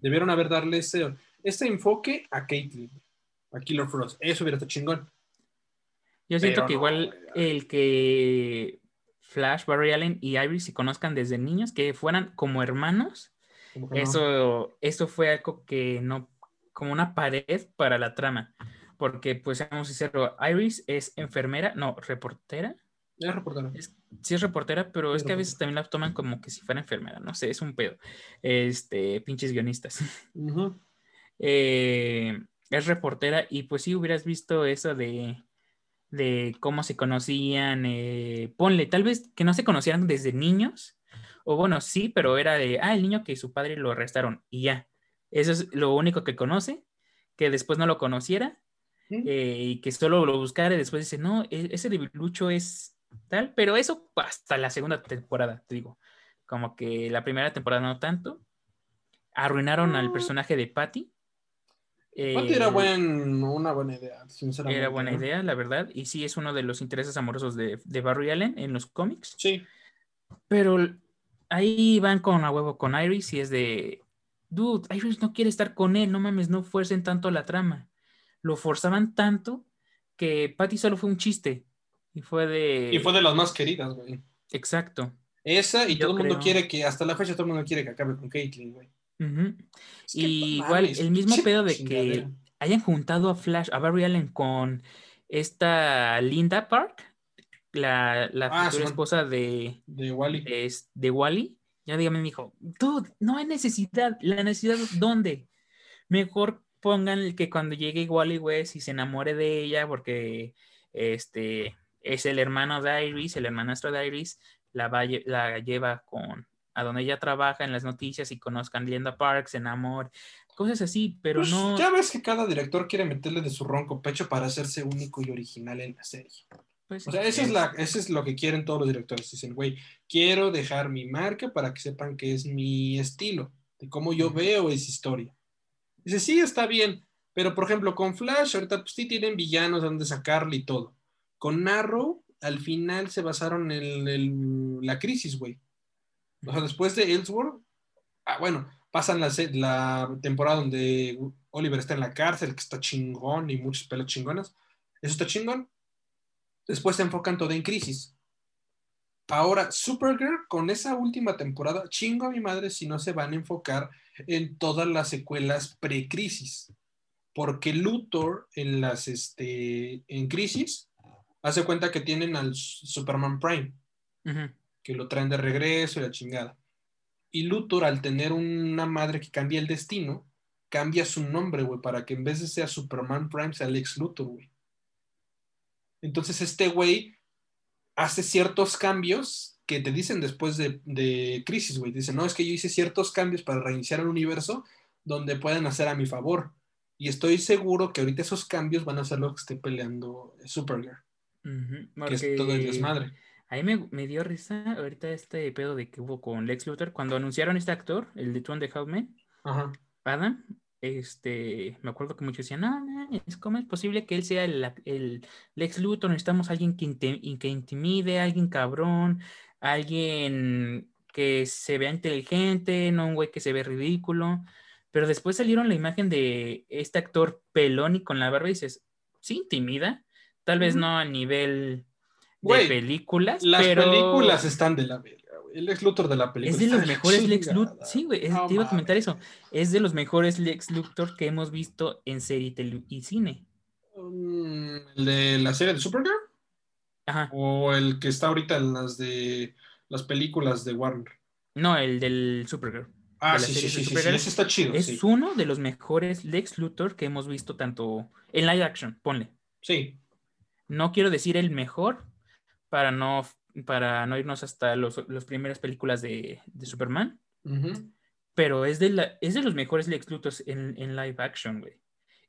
Debieron haber darle ese, ese enfoque a Caitlyn, a Killer Frost. Eso hubiera estado chingón. Yo siento Pero que no, igual el que Flash, Barry Allen y Iris se conozcan desde niños, que fueran como hermanos, No. eso, eso fue algo que no, como una pared para la trama. Porque, pues, seamos sinceros, Iris es enfermera, no, reportera. Es, sí es reportera, pero es que a veces también la toman como que si fuera enfermera, no sé, es un pedo. Este, pinches guionistas. Eh, es reportera y pues sí hubieras visto eso de, de cómo se conocían, eh, ponle, tal vez que no se conocieran desde niños, o bueno, sí, pero era de, ah, el niño que su padre lo arrestaron y ya. Eso es lo único que conoce, que después no lo conociera eh, y que solo lo buscara y después dice, no, e- ese debilucho es tal, pero eso hasta la segunda temporada, te digo, como que la primera temporada no tanto. Arruinaron al personaje de Patty. Patty era Eh, buen, una buena idea, sinceramente. era buena ¿no? idea, la verdad, y sí es uno de los intereses amorosos de, de Barry Allen en los cómics, Sí. pero ahí van con a huevo con Iris y es de, dude, Iris no quiere estar con él, no mames, no fuercen tanto la trama. Lo forzaban tanto que Patty solo fue un chiste y fue de... Y fue de las más queridas, güey. Exacto. Esa y Yo todo el mundo quiere que, hasta la fecha todo el mundo quiere que acabe con Caitlyn, güey. Ujú. Es que, Y igual, mames, el mismo pedo de que hayan juntado a Flash, a Barry Allen con esta Linda Park, la, la Ah, futura esposa de, De Wally. de, de Wally, ya dígame, me dijo, dude, no hay necesidad, la necesidad, ¿dónde? Mejor pongan que cuando llegue Wally West y se enamore de ella, porque este es el hermano de Iris, el hermanastro de Iris, la, va, la lleva con a donde ella trabaja en las noticias y conozcan Linda Park, se enamore, cosas así, pero Pues, no, Ya ves que cada director quiere meterle de su ronco pecho para hacerse único y original en la serie. Pues, O sea, eso es, la, eso es lo que quieren todos los directores. Dicen, güey, quiero dejar mi marca para que sepan que es mi estilo, de cómo yo veo esa historia. Dice, sí, está bien, pero por ejemplo, con Flash, ahorita pues sí tienen villanos de donde sacarle y todo. Con Arrow, al final se basaron en el- la crisis, güey. O sea, después de Ellsworth, ah, bueno, pasan la temporada donde Oliver está en la cárcel, que está chingón y muchas pelas chingonas. Eso está chingón. Después se enfocan todo en crisis. Ahora, Supergirl, con esa última temporada, chingo a mi madre si no se van a enfocar en todas las secuelas pre-crisis. Porque Luthor en las, este, en crisis, hace cuenta que tienen al Superman Prime que lo traen de regreso y la chingada. Y Luthor, al tener una madre que cambia el destino, cambia su nombre, güey, para que en vez de ser Superman Prime sea Lex Luthor, güey. Entonces este güey hace ciertos cambios que te dicen después de, de Crisis, güey. Dicen, no, es que yo hice ciertos cambios para reiniciar el universo donde pueden hacer a mi favor. Y estoy seguro que ahorita esos cambios van a ser lo que esté peleando Supergirl, que es todo el desmadre. A mí me, me dio risa ahorita este pedo de que hubo con Lex Luthor cuando anunciaron este actor, el de Tron de Ajá. Adam. Este, me acuerdo que muchos decían, no, no, es posible que él sea el, el Lex Luthor, necesitamos a alguien que, que intimide, alguien cabrón, alguien que se vea inteligente, no un güey que se ve ridículo. Pero después salieron la imagen de este actor pelón y con la barba y dices, sí intimida, tal vez no a nivel de Güey, películas, Las pero películas están de la güey. El ex Luthor de la película. es de los la mejores Lex Luthor. Sí, güey, No te iba a comentar eso. Es de los mejores Lex Luthor que hemos visto en serie y cine. Mm, ¿El de la serie de Supergirl? Ajá. ¿O el que está ahorita en las de las películas de Warner? No, el del Supergirl. Ah, sí, sí, sí, sí, ese está chido, Es sí. uno de los mejores Lex Luthor que hemos visto tanto en live action, ponle. Sí. No quiero decir el mejor para no, para no irnos hasta los, las primeras películas de, de Superman, pero es de, la, es de los mejores Lex Luthors en, en live action, güey.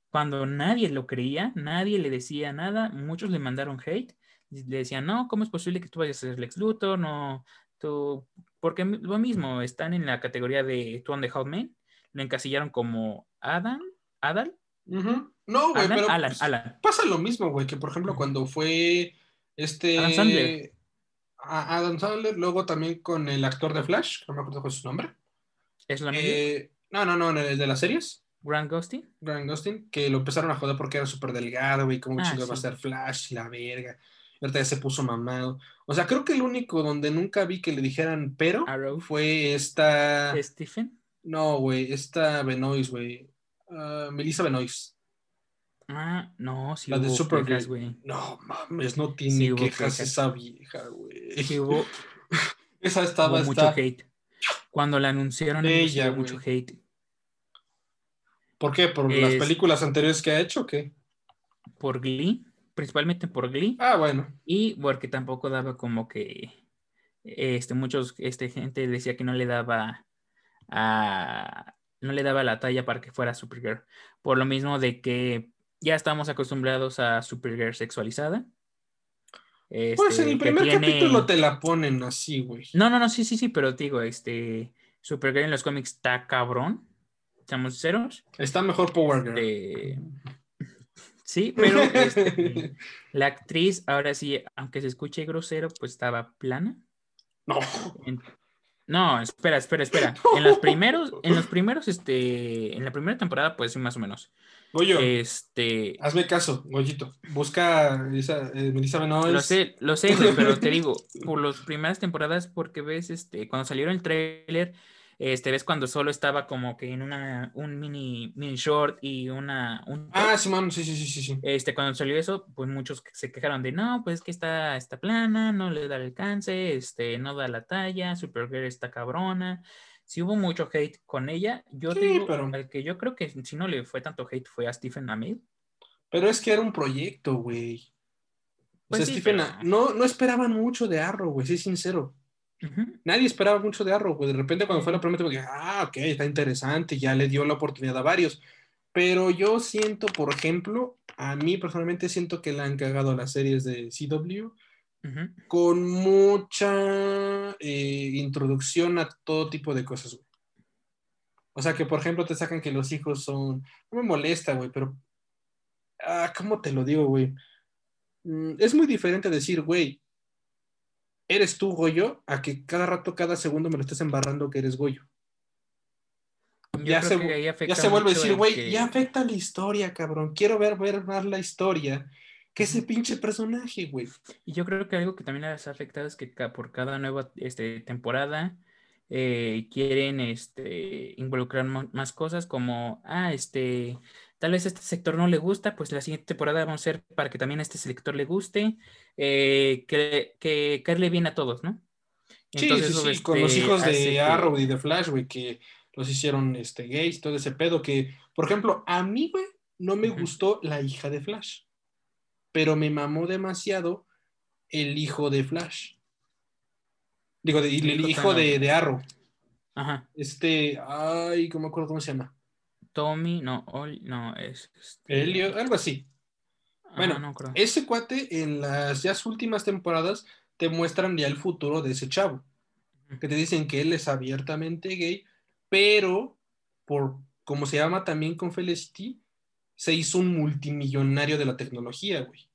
Cuando nadie lo creía, nadie le decía nada, muchos le mandaron hate, le decían, no, ¿cómo es posible que tú vayas a ser Lex Luthor? No, tú, porque lo mismo, están en la categoría de Two on the Hot Man, lo encasillaron como Adam, Adal. No, güey, pero Alan, pues, Alan. pasa lo mismo, güey, que por ejemplo cuando fue este... Adam Sandler. A- Adam Sandler, luego también con el actor de Flash, no me acuerdo cuál es su nombre. ¿Es mismo? Eh, no, no, no, el de las series. Grant Gustin. Grant Gustin, que lo empezaron a joder porque era súper delgado, güey, como Ah, chingados va a sí. ser Flash y la verga. Y ahorita ya se puso mamado. O sea, creo que el único donde nunca vi que le dijeran pero Arrow. fue esta. Stephen. No, güey, esta Benoist, güey. Ah, Melissa Benoist. Ah, no, sí La de hubo Supergirl. quejas, güey. No mames, no tiene Sí, quejas esa vieja, güey. Sí hubo, Esa estaba, hubo mucho está. hate. Cuando la anunciaron, Ella, hubo mucho hate. ¿Por qué? ¿Por las películas anteriores que ha hecho o qué? Por Glee, principalmente por Glee. Ah, bueno. Y porque tampoco daba como que este muchos este gente decía que no le daba a no le daba la talla para que fuera Supergirl. Por lo mismo de que ya estamos acostumbrados a Supergirl sexualizada. Pues en Este, el primer tiene- capítulo te la ponen así, güey. No, no, no, sí, sí, sí, pero te digo, este Supergirl en los cómics está cabrón. Estamos ceros. Está mejor Power Girl. De... Sí, pero este, la actriz, ahora sí, aunque se escuche grosero, pues estaba plana. No. No, espera, espera, espera. En los primeros, en los primeros, este, en la primera temporada, pues sí, más o menos. Goyo, Este, hazme caso, Goyito. Busca esa, eh, Melissa Benoist. lo sé, lo sé, güey, pero te digo, por las primeras temporadas, porque ves, este, cuando salieron el tráiler, este, ves cuando solo estaba como que en una, un mini, mini short y una, un. Ah, sí, sí, sí, sí, sí. Este, cuando salió eso, pues muchos se quejaron de no, pues que está, está plana, no le da el alcance, este, no da la talla, Supergirl está cabrona. Si hubo mucho hate con ella, yo Sí, digo, pero- al que yo creo que si no le fue tanto hate fue a Stephen Amell. Pero es que era un proyecto, güey. O Pues sea, sí, Stephen, pero- no, no esperaban mucho de Arrow, güey, sí, sincero. Nadie esperaba mucho de Arrow, güey. De repente, cuando fue la primera dije, ah, ok, está interesante, ya le dio la oportunidad a varios. Pero yo siento, por ejemplo, a mí personalmente siento que le han cagado las series de CW con mucha eh, introducción a todo tipo de cosas, güey. O sea, que por ejemplo te sacan que los hijos son. No me molesta, güey, pero. Ah, ¿cómo te lo digo, güey? Mm, es muy diferente decir, güey, eres tú, Goyo, a que cada rato, cada segundo me lo estés embarrando que eres Goyo. Yo Ya se, ya se vuelve a decir, güey, que- ya afecta la historia, cabrón. Quiero ver, ver más la historia que ese pinche personaje, güey. Y yo creo que algo que también les ha afectado es que por cada nueva este, temporada eh, quieren este, involucrar más cosas como, ah, este, tal vez este sector no le gusta, pues la siguiente temporada vamos a hacer para que también a este sector le guste, eh, que, que caerle bien a todos, ¿no? Sí, Entonces, sí, con los este, hijos de Arrow y de Flash, güey, que los hicieron este, gays, todo ese pedo, que, por ejemplo, a mí, güey, no me gustó la hija de Flash, pero me mamó demasiado el hijo de Flash. Digo, de- el, hijo hijo de, de Arrow. Ajá, Este, ay, ¿cómo me acuerdo cómo se llama? Tommy, no, Ol- no, es... este, algo así. bueno, no creo. Ese cuate en las ya últimas temporadas te muestran ya el futuro de ese chavo. que te dicen que él es abiertamente gay, pero por como se llama también con Felicity, se hizo un multimillonario de la tecnología, güey.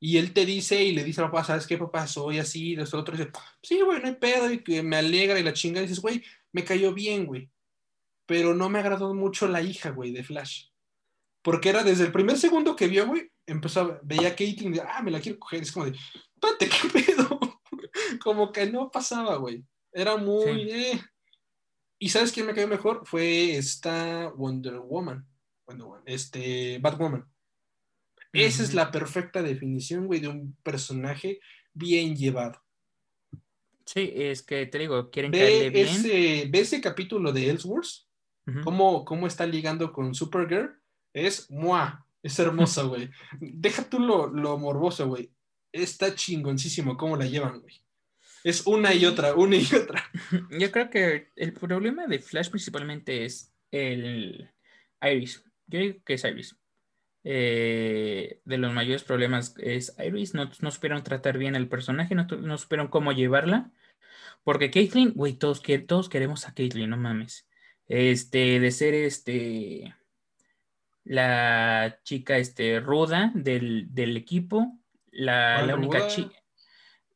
Y él te dice y le dice a papá, ¿sabes qué, papá? Soy así, y esto, otro. Y dice, sí, güey, no hay pedo, y que me alegra y la chinga. Y dices, güey, me cayó bien, güey. Pero no me agradó mucho la hija, güey, de Flash. Porque era desde el primer segundo que vio, güey, empezó a, veía a Caitlyn y ah, me la quiero coger. Es como de, pate, ¿qué pedo? como que no pasaba, güey. Era muy. Sí. eh. Y ¿sabes quién me cayó mejor? Fue esta Wonder Woman. Wonder Woman, este, Batwoman. Esa es la perfecta definición, güey, de un personaje bien llevado. Sí, es que te digo, quieren caerle Ve bien. ese, ve ese capítulo de Ellsworth, Cómo, cómo está ligando con Supergirl. Es ¡mua! Es hermosa, güey. Deja tú lo, lo morboso, güey. Está chingoncísimo cómo la llevan, güey. Es una y otra, una y otra. Yo creo que el problema de Flash principalmente es el Iris. Yo digo que es Iris. eh, de los mayores problemas es Iris. No, no supieron tratar bien el personaje, no, no supieron cómo llevarla. Porque Caitlyn, güey, todos, todos queremos a Caitlyn, no mames. Este, de ser este la chica este, ruda del, equipo, la, la única chica.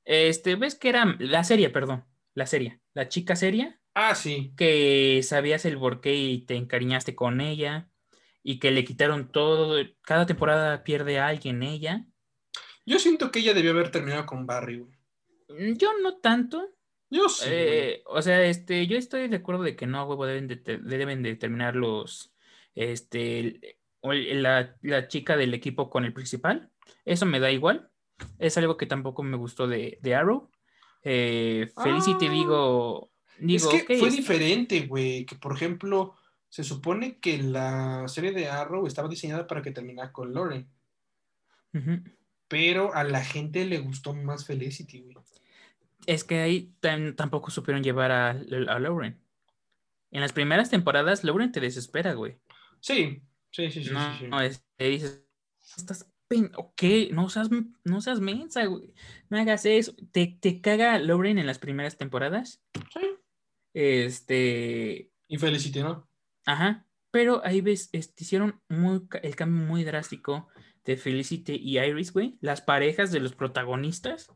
Este, ¿ves que era la serie, perdón? La serie, la chica seria. Ah, sí. Que sabías el porqué y te encariñaste con ella y que le quitaron todo. Cada temporada pierde a alguien ella. Yo siento que ella debió haber terminado con Barry, mm, Yo no tanto. Yo sí. Eh, o sea, este, yo estoy de acuerdo de que no, huevo, deben de, deben de terminar los, este, la, la, chica del equipo con el principal. Eso me da igual. Es algo que tampoco me gustó de, de Arrow. Eh, Felicity, ah. digo, digo. Es que fue diferente, güey. Que por ejemplo, se supone que la serie de Arrow estaba diseñada para que terminara con Lauren. Pero a la gente le gustó más Felicity, güey. Es que ahí tampoco supieron llevar a, a, Lauren. En las primeras temporadas, Lauren te desespera, güey. Sí, sí, sí, sí. No, sí, no es, te dices, estás ok, no seas, no seas mensa, güey. No hagas eso. ¿Te, te caga Lauren en las primeras temporadas? Sí. Este. Y Felicity, ¿no? Ajá. Pero ahí ves, este, hicieron muy, el cambio muy drástico de Felicity y Iris, güey. Las parejas de los protagonistas.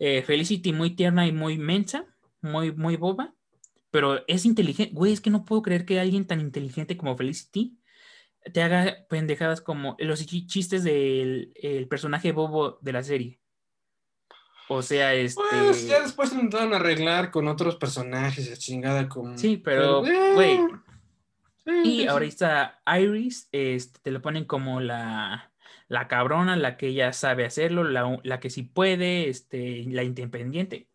Eh, Felicity muy tierna y muy mensa, muy, muy boba. Pero es inteligente. Güey, es que no puedo creer que alguien tan inteligente como Felicity te haga pendejadas como los chistes del personaje bobo de la serie. O sea, este. Pues ya después intentaron arreglar con otros personajes, chingada como. Sí, pero, eh, güey. y ahora está Iris, este, te lo ponen como la, la cabrona, la que ya sabe hacerlo, la, la, que sí puede, este, la independiente.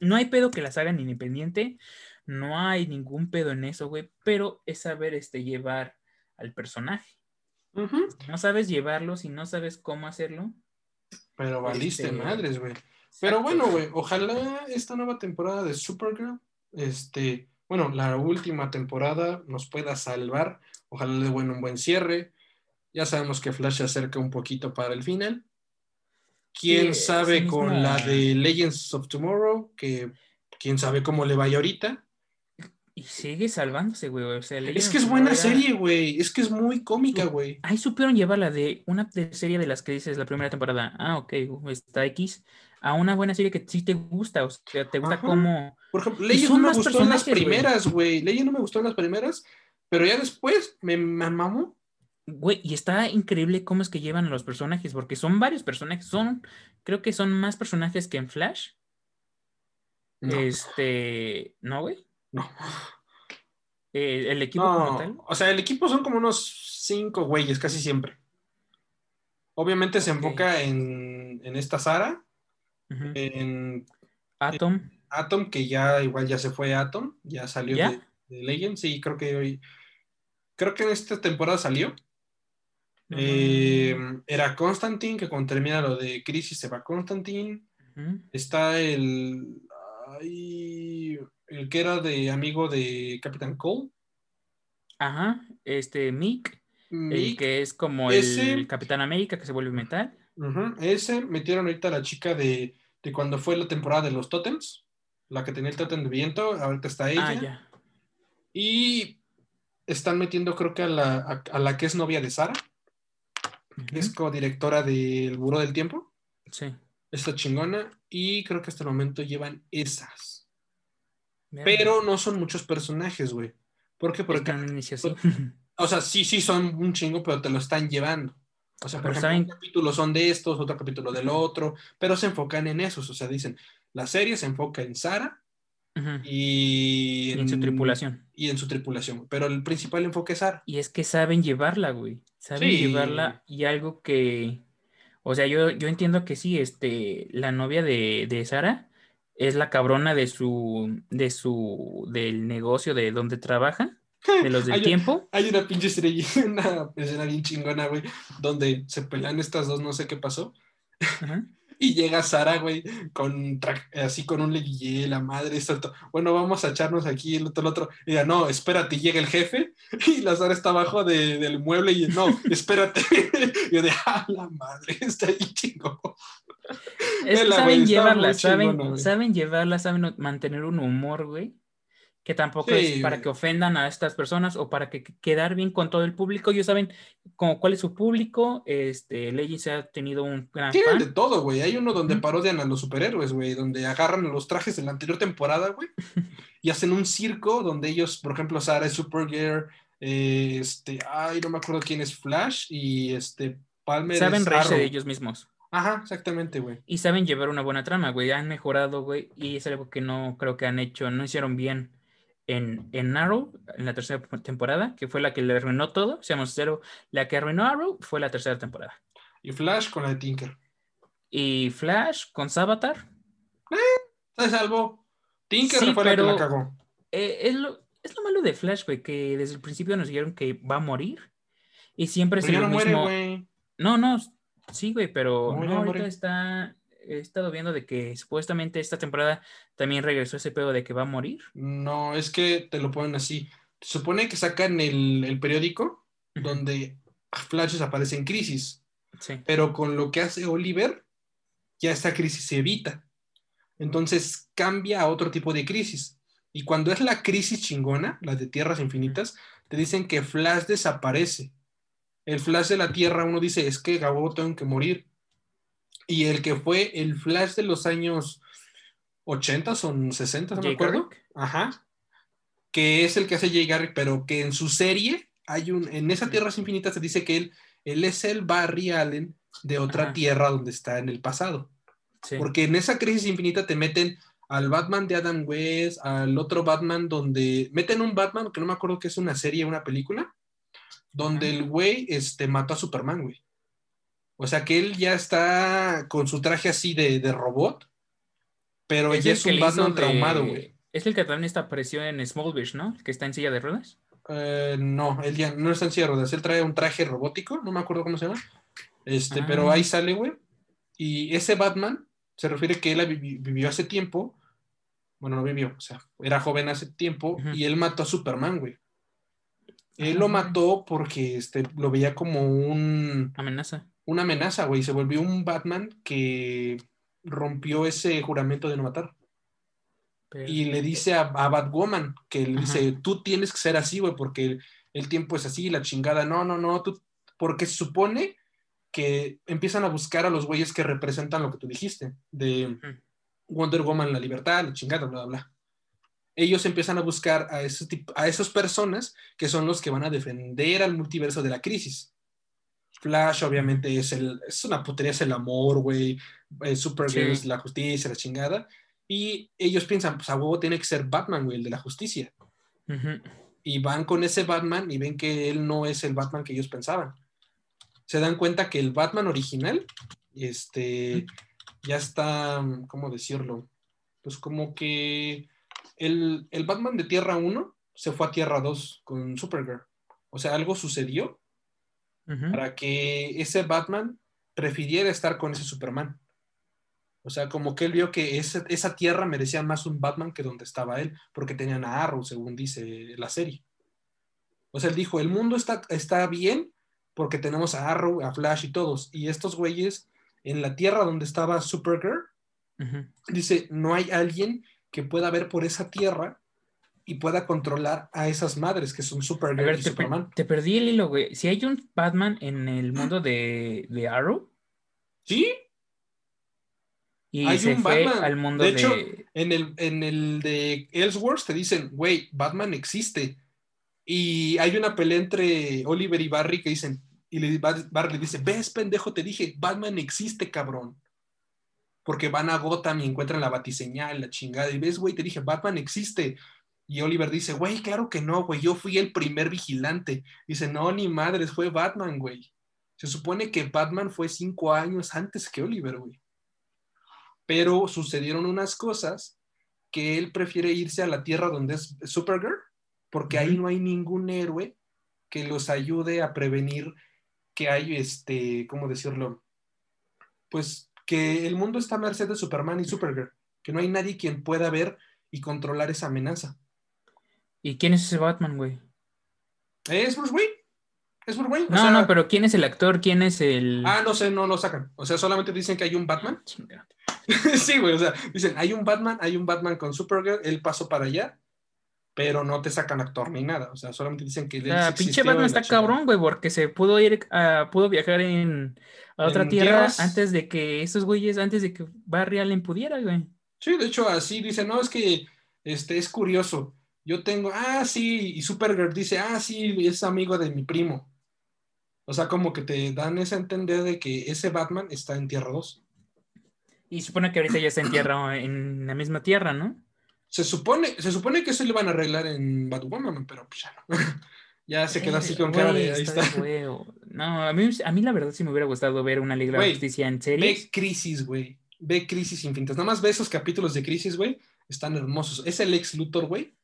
No hay pedo que las hagan independiente, no hay ningún pedo en eso, güey, pero es saber este, llevar al personaje. No sabes llevarlo, si no sabes cómo hacerlo. Pero valiste este, madres, güey. Pero bueno, güey, ojalá esta nueva temporada de Supergirl, este, bueno, la última temporada nos pueda salvar. Ojalá le den un buen cierre. Ya sabemos que Flash se acerca un poquito para el final. Quién sabe con la de Legends of Tomorrow, que quién sabe cómo le vaya ahorita. Y sigue salvándose, güey. O sea, es que es buena serie, güey. Es que es muy cómica, güey. Ahí supieron llevarla de una serie de las que dices la primera temporada. Ah, ok, está X. A una buena serie que sí te gusta. O sea, te gusta como. Por ejemplo, Leyes no me gustó en las primeras, güey. Leyes no me gustó en las primeras. Pero ya después me, me mamó. Güey, y está increíble cómo es que llevan a los personajes, porque son varios personajes. Son, creo que son más personajes que en Flash. Este, ¿no, güey? No. Eh, ¿El equipo como tal? O sea, el equipo son como unos cinco güeyes, casi siempre. Obviamente se enfoca en, esta Sara, en Atom. Atom, que ya igual ya se fue Atom, ya salió De, de, Legend. Sí, creo que hoy. Creo que en esta temporada salió. Eh, era Constantine, que cuando termina lo de Crisis se va Constantine. Está el. Ay, el que era de amigo de Capitán Cole. Ajá, este Mick, el que es como el Capitán América que se vuelve metal. ese metieron ahorita a la chica de, cuando fue la temporada de los Totems, la que tenía el Totem de viento, ahorita está ella. Ah, ya. Y están metiendo creo que a la, a, la que es novia de Sara, que es co-directora del Buró del Tiempo. Sí. Está chingona y creo que hasta el momento llevan esas. Pero no son muchos personajes, güey. Porque por. O sea, sí, sí son un chingo, pero te lo están llevando. O sea, por ejemplo, un capítulo son de estos, otro capítulo del otro, pero se enfocan en esos. O sea, dicen, la serie se enfoca en Sara y, en, su tripulación. Y en su tripulación. Pero el principal enfoque es Sara. Y es que saben llevarla, güey. Saben llevarla y algo que. O sea, yo, yo entiendo que sí, este, la novia de, de Sara es la cabrona de su, de su, del negocio de donde trabaja, de los del tiempo. Hay una pinche estrella, una escena bien chingona, güey, donde se pelean estas dos, no sé qué pasó. Y llega Sara, güey, con así con un leguillé, la madre, esto, bueno, vamos a echarnos aquí el otro, el otro. Y ya, no, espérate, llega el jefe, y la Sara está abajo del mueble, y no, espérate. y yo de, ah, la madre, está ahí chingo. saben llevarla, saben, saben llevarla, saben mantener un humor, güey que tampoco es para que ofendan a estas personas o para que quedar bien con todo el público. Ellos saben como cuál es su público. Este, se ha tenido un gran Tienen de todo, güey. Hay uno donde parodian a los superhéroes, güey, donde agarran los trajes de la anterior temporada, güey, y hacen un circo donde ellos, por ejemplo, Sara es Supergirl, eh, este, ay, no me acuerdo quién es Flash y este Palmer Saben reírse de ellos mismos. Ajá, exactamente, güey. Y saben llevar una buena trama, güey. Han mejorado, güey. Y es algo que no creo que han hecho, no hicieron bien en, en Arrow, en la tercera temporada, que fue la que le arruinó todo, seamos cero, la que arruinó Arrow fue la tercera temporada. Y Flash con la de Tinker. Y Flash con Sabatar. Eh, se salvó. Tinker fue la que la cagó. Eh, es, lo, es, lo, malo de Flash, güey, que desde el principio nos dijeron que va a morir. Y siempre es lo mismo. no, no, sí, güey, pero no, ahorita está he estado viendo de que supuestamente esta temporada también regresó ese pedo de que va a morir. No, es que te lo ponen así. Se supone que sacan el, periódico donde Flash desaparece en crisis. Sí. Pero con lo que hace Oliver, ya esta crisis se evita. Entonces cambia a otro tipo de crisis. Y cuando es la crisis chingona, la de tierras infinitas, te dicen que Flash desaparece. El Flash de la Tierra, uno dice, es que Gabo tengo que morir y el que fue el Flash de los años 80 son 60, no me acuerdo. Ajá. Que es el que hace Jay Garrick, pero que en su serie hay un, en esa Tierras Infinitas se dice que él, él es el Barry Allen de otra tierra donde está en el pasado. Porque en esa crisis infinita te meten al Batman de Adam West, al otro Batman donde meten un Batman que no me acuerdo que es una serie, una película, donde el güey este, mató a Superman, güey. O sea que él ya está con su traje así de, robot, pero ella es un Batman traumado, güey. Es el que también está apareció en Smallville, ¿no? El que está en silla de ruedas. Eh, no, él ya no está en silla de ruedas. Él trae un traje robótico, no me acuerdo cómo se llama. Este, pero ah. ahí sale, güey. Y ese Batman se refiere que él vivió hace tiempo. Bueno, no vivió, o sea, era joven hace tiempo y él mató a Superman, güey. Él lo mató porque este, lo veía como un... Amenaza una amenaza, güey. Se volvió un Batman que rompió ese juramento de no matar. Y le dice a, Batwoman que le dice, tú tienes que ser así, güey, porque el, tiempo es así, la chingada. No, no, no, tú, porque se supone que empiezan a buscar a los güeyes que representan lo que tú dijiste, de Wonder Woman, la libertad, la chingada, bla, bla, bla. Ellos empiezan a buscar a, ese tipo, a esas personas que son los que van a defender al multiverso de la crisis. Flash, obviamente, es, el, es una putería, es el amor, güey. Eh, Supergirl es la justicia, la chingada. Y ellos piensan, pues a huevo tiene que ser Batman, güey, el de la justicia. Y van con ese Batman y ven que él no es el Batman que ellos pensaban. Se dan cuenta que el Batman original, este, ya está, ¿cómo decirlo? Pues como que el, el Batman de Tierra 1 se fue a Tierra 2 con Supergirl. O sea, algo sucedió para que ese Batman prefiriera estar con ese Superman. O sea, como que él vio que esa tierra merecía más un Batman que donde estaba él, porque tenían a Arrow, según dice la serie. O sea, él dijo, el mundo está, está bien porque tenemos a Arrow, a Flash y todos. Y estos güeyes, en la tierra donde estaba Supergirl, dice, no hay alguien que pueda ver por esa tierra y pueda controlar a esas madres que son Supergirl y te Superman. te perdí el hilo, güey. Si hay un Batman en el mundo de, de Arrow. Sí. Y hay un Batman. al mundo de. hecho, en, el, en el de Ellsworth te dicen, güey, Batman existe. Y hay una pelea entre Oliver y Barry que dicen, y Barry le dice, ves, pendejo, te dije, Batman existe, cabrón. Porque van a Gotham y encuentran la batiseñal, la chingada. Y ves, güey, te dije, Batman existe. Y Oliver dice, güey, claro que no, güey, yo fui el primer vigilante. Dice, no, ni madres, fue Batman, güey. Se supone que Batman fue cinco años antes que Oliver, güey. Pero sucedieron unas cosas que él prefiere irse a la tierra donde es Supergirl, porque ahí no hay ningún héroe que los ayude a prevenir que hay, este, ¿cómo decirlo? Pues que el mundo está a merced de Superman y Supergirl, que no hay nadie quien pueda ver y controlar esa amenaza. ¿Y quién es ese Batman, güey? Es Bruce Wayne. Es Bruce Wayne. o No, sea- no, pero ¿quién es el actor? ¿Quién es el...? Ah, no sé, no lo sacan. O sea, solamente dicen que hay un Batman. Sí, güey, o sea, dicen, hay un Batman, hay un Batman con Supergirl, él pasó para allá, pero no te sacan actor ni nada. O sea, solamente dicen que él Ah, sí pinche Batman la está cabrón, güey, porque se pudo ir, a, pudo viajar en, a otra En tierra tierras. antes de que esos güeyes, antes de que Barry Allen pudiera, güey. Sí, de hecho, así dice, no, es que este es curioso. Yo tengo, ah, sí, y Supergirl dice, ah, sí, es amigo de mi primo. O sea, como que te dan ese entender de que ese Batman está en Tierra 2. Y supone que ahorita ya está en tierra, en la misma tierra, ¿no? Se supone, se supone que eso lo iban a arreglar en Batwoman, pero pues ya no. ya se quedó así con cara de, ahí está. No, a mí, a mí la verdad sí me hubiera gustado ver una Liga de Justicia en series. Ve Crisis, güey. Ve Crisis Infinitas. Nada más ve esos capítulos de Crisis, güey. Están hermosos. Es el ex Luthor, güey.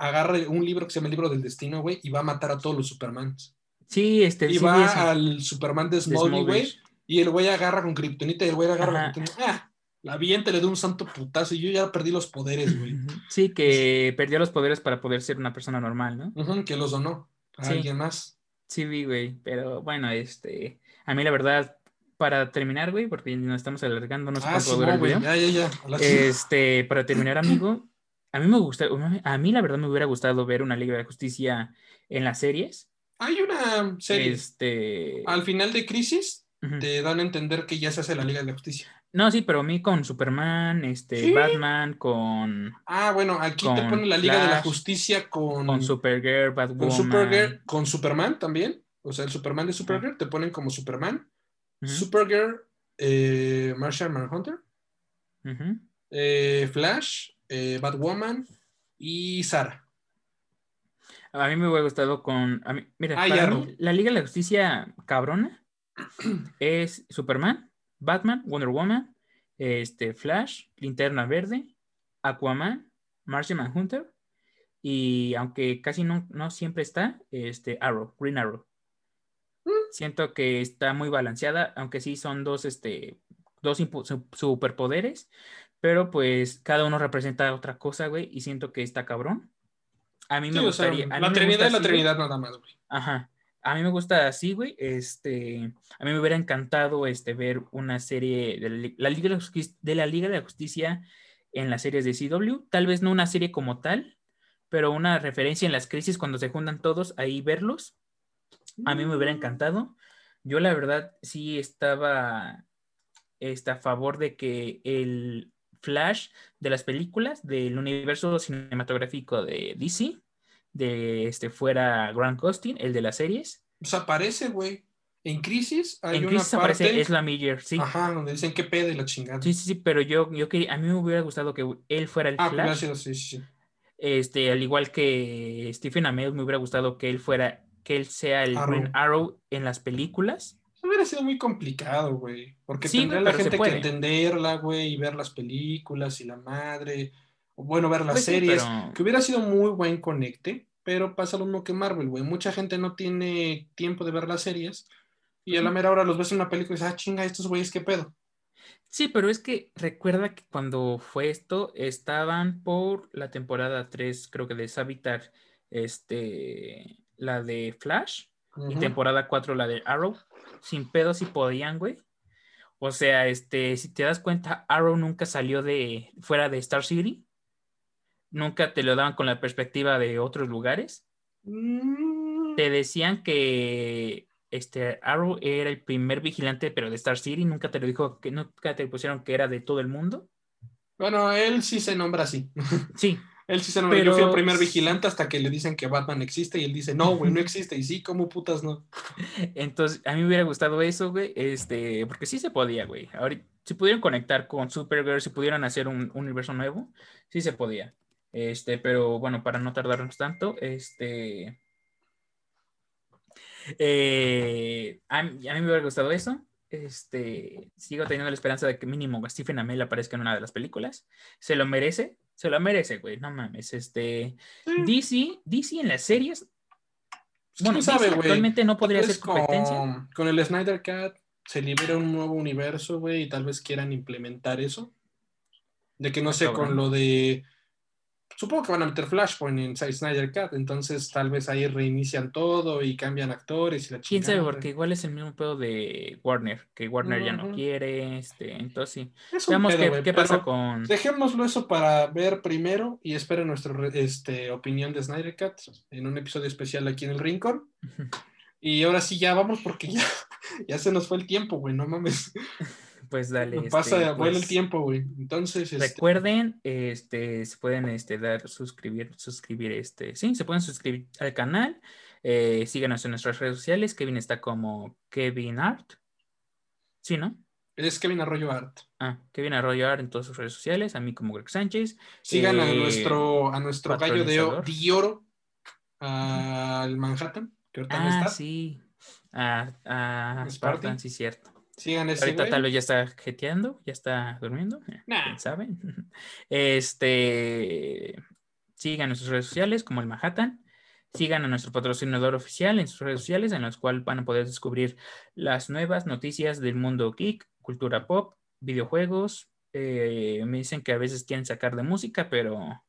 Agarra un libro que se llama El Libro del Destino, güey, y va a matar a todos los Supermans. Sí, este, Y sí va eso. al Superman de Smallville, güey. Y el güey agarra con Kryptonita y el güey agarra Ajá. con. Ah, la avienta, le da un santo putazo y yo ya perdí los poderes, güey. Sí, que perdió los poderes para poder ser una persona normal, ¿no? Que los donó a Sí. alguien más. Sí, vi, güey. Pero bueno, este. A mí la verdad, para terminar, güey, porque nos estamos alargando, no sé ah, sí, no, güey. Ya, ya, ya. Este, para terminar, amigo, a mí me gusta, a mí la verdad me hubiera gustado ver una Liga de la Justicia en las series. Hay una serie. Este. Al final de Crisis te dan a entender que ya se hace la Liga de la Justicia. No, sí, pero a mí con Superman, este, Sí. Batman, con, Ah, bueno, aquí te Con pone la Liga de la Justicia con, con Supergirl, Batwoman. con Supergirl, con Superman también. O sea, el Superman de Supergirl te ponen como Superman. Supergirl, eh, Martian Manhunter, eh, Flash, eh, Batwoman y Sara. A mí me hubiera gustado con. a mí- mira, Ah, para mí, la Liga de la Justicia cabrona es Superman, Batman, Wonder Woman, este, Flash, Linterna Verde, Aquaman, Martian Manhunter y aunque casi no, no siempre está, este, Arrow, Green Arrow. Mm. Siento que está muy balanceada, aunque sí son dos, este, dos superpoderes, pero pues cada uno representa otra cosa, güey, y siento que está cabrón. A mí me Sí, o sea, gustaría. a mí la Trinidad es la. Trinidad nada más, güey. Ajá. A mí me gusta así, güey. Este, a mí me hubiera encantado este, ver una serie de la, Li- la Liga de la, Justi- de la Liga de la Justicia en las series de CW. Tal vez no una serie como tal, pero una referencia en las crisis cuando se juntan todos, ahí verlos. A mí me hubiera encantado. Yo la verdad sí estaba este, a favor de que el Flash de las películas del universo cinematográfico de DC de este fuera Grant Gustin, el de las series. Pues aparece, güey. En Crisis hay en una Crisis parte... aparece Ezra Miller, sí. Ajá, donde dicen qué pedo y la chingada. Sí, sí, sí, pero yo, yo quería, a mí me hubiera gustado que él fuera el ah, Flash. gracias, sí, sí, sí. Este, al igual que Stephen Amell, me hubiera gustado que él fuera, que él sea el Arrow. Green Arrow en las películas. Hubiera sido muy complicado, güey. Porque Sí, tendría la gente que entenderla, güey, y ver las películas y la madre. O bueno, ver las Pues sí, series. pero- Que hubiera sido muy buen conecte, pero pasa lo mismo que Marvel, güey. Mucha gente no tiene tiempo de ver las series. Y a la mera hora los ves en una película y dices, ah, chinga, estos güeyes, qué pedo. Sí, pero es que recuerda que cuando fue esto, estaban por la temporada 3, creo que de Savitar, este, la de Flash, y temporada 4 la de Arrow, sin pedo si podían, güey. O sea, este, si te das cuenta, Arrow nunca salió de fuera de Star City. Nunca te lo daban con la perspectiva de otros lugares. Mm, Te decían que este Arrow era el primer vigilante, pero de Star City. Nunca te lo dijo, que nunca te pusieron que era de todo el mundo. Bueno, él sí se nombra así. Sí, Él sí se nombra. Pero- Yo fui el primer vigilante hasta que le dicen que Batman existe y él dice, no, güey, no existe. Y sí, ¿cómo putas no? entonces a mí me hubiera gustado eso, güey. Este, porque sí se podía, güey. Ahorita, si pudieran conectar con Supergirl, si pudieran hacer un, un universo nuevo, sí se podía. Este, pero bueno, para no tardarnos tanto, este. eh, a, mí a mí me hubiera gustado eso. Este, sigo teniendo la esperanza de que mínimo Stephen Amell aparezca en una de las películas. Se lo merece, se lo merece, güey. No mames. Este, Sí. DC, DC en las series. Bueno, ¿Quién sabe, DC güey? actualmente no podría ser competencia. Con, con el Snyder Cat se libere un nuevo universo, güey, y tal vez quieran implementar eso. De que no sé, con lo de Supongo que van a meter Flashpoint en Snyder Cut, entonces tal vez ahí reinician todo y cambian actores y la Quién sabe, porque igual es el mismo pedo de Warner, que Warner ya no quiere, este, entonces sí. Veamos qué, pasa con. Dejémoslo eso para ver primero y esperen nuestra este, opinión de Snyder Cut en un episodio especial aquí en el Rincón. Y ahora sí, ya vamos porque ya, ya se nos fue el tiempo, güey, no mames. pues dale. pasa, este, vuela el pues, tiempo, güey. Entonces, este recuerden, este, se pueden este, dar, suscribir, suscribir, este, sí, se pueden suscribir al canal. Eh, síganos en nuestras redes sociales. Kevin está como Kevin Art. Sí, ¿no? Es Kevin Arroyo Art. Ah, Kevin Arroyo Art en todas sus redes sociales. A mí como Greg Sánchez. Sigan a eh, nuestro, a nuestro gallo de, oro, al Manhattan, que ahorita ah, está. sí. A, a Spartan, sí, cierto. Sigan ese Ahorita tal vez ya está jeteando, ya está durmiendo. Eh, nah. saben? Este. Sigan nuestras redes sociales como el Manhattan. Sigan a nuestro patrocinador oficial en sus redes sociales, en las cuales van a poder descubrir las nuevas noticias del mundo geek, cultura pop, videojuegos. Eh, me dicen que a veces quieren sacar de música, pero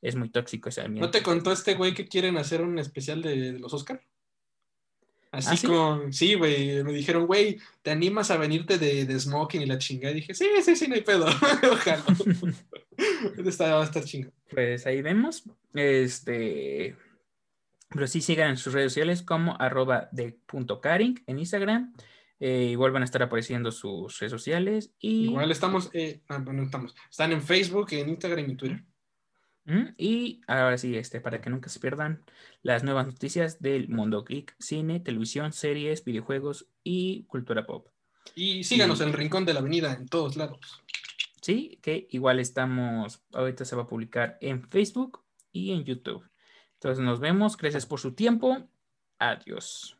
es muy tóxico ese ambiente. ¿No te contó este güey que quieren hacer un especial de, de los Oscar? Así ¿Ah, como, sí, güey, me dijeron, güey, ¿te animas a venirte de, de, smoking y la chingada? Y dije, sí, sí, sí, no hay pedo. Ojalá. Está, va a estar chingo. Pues ahí vemos. Este. Pero sí sigan en sus redes sociales como arroba de punto caring en Instagram. Eh, igual van a estar apareciendo sus redes sociales. Y... Igual estamos, eh, ah, bueno, estamos. Están en Facebook, en Instagram y Twitter. Y ahora sí, este, para que nunca se pierdan las nuevas noticias del mundo geek, cine, televisión, series, videojuegos y cultura pop. Y síganos en el Rincón de la Avenida en todos lados. Sí, que igual estamos, ahorita se va a publicar en Facebook y en YouTube. Entonces nos vemos, gracias por su tiempo. Adiós.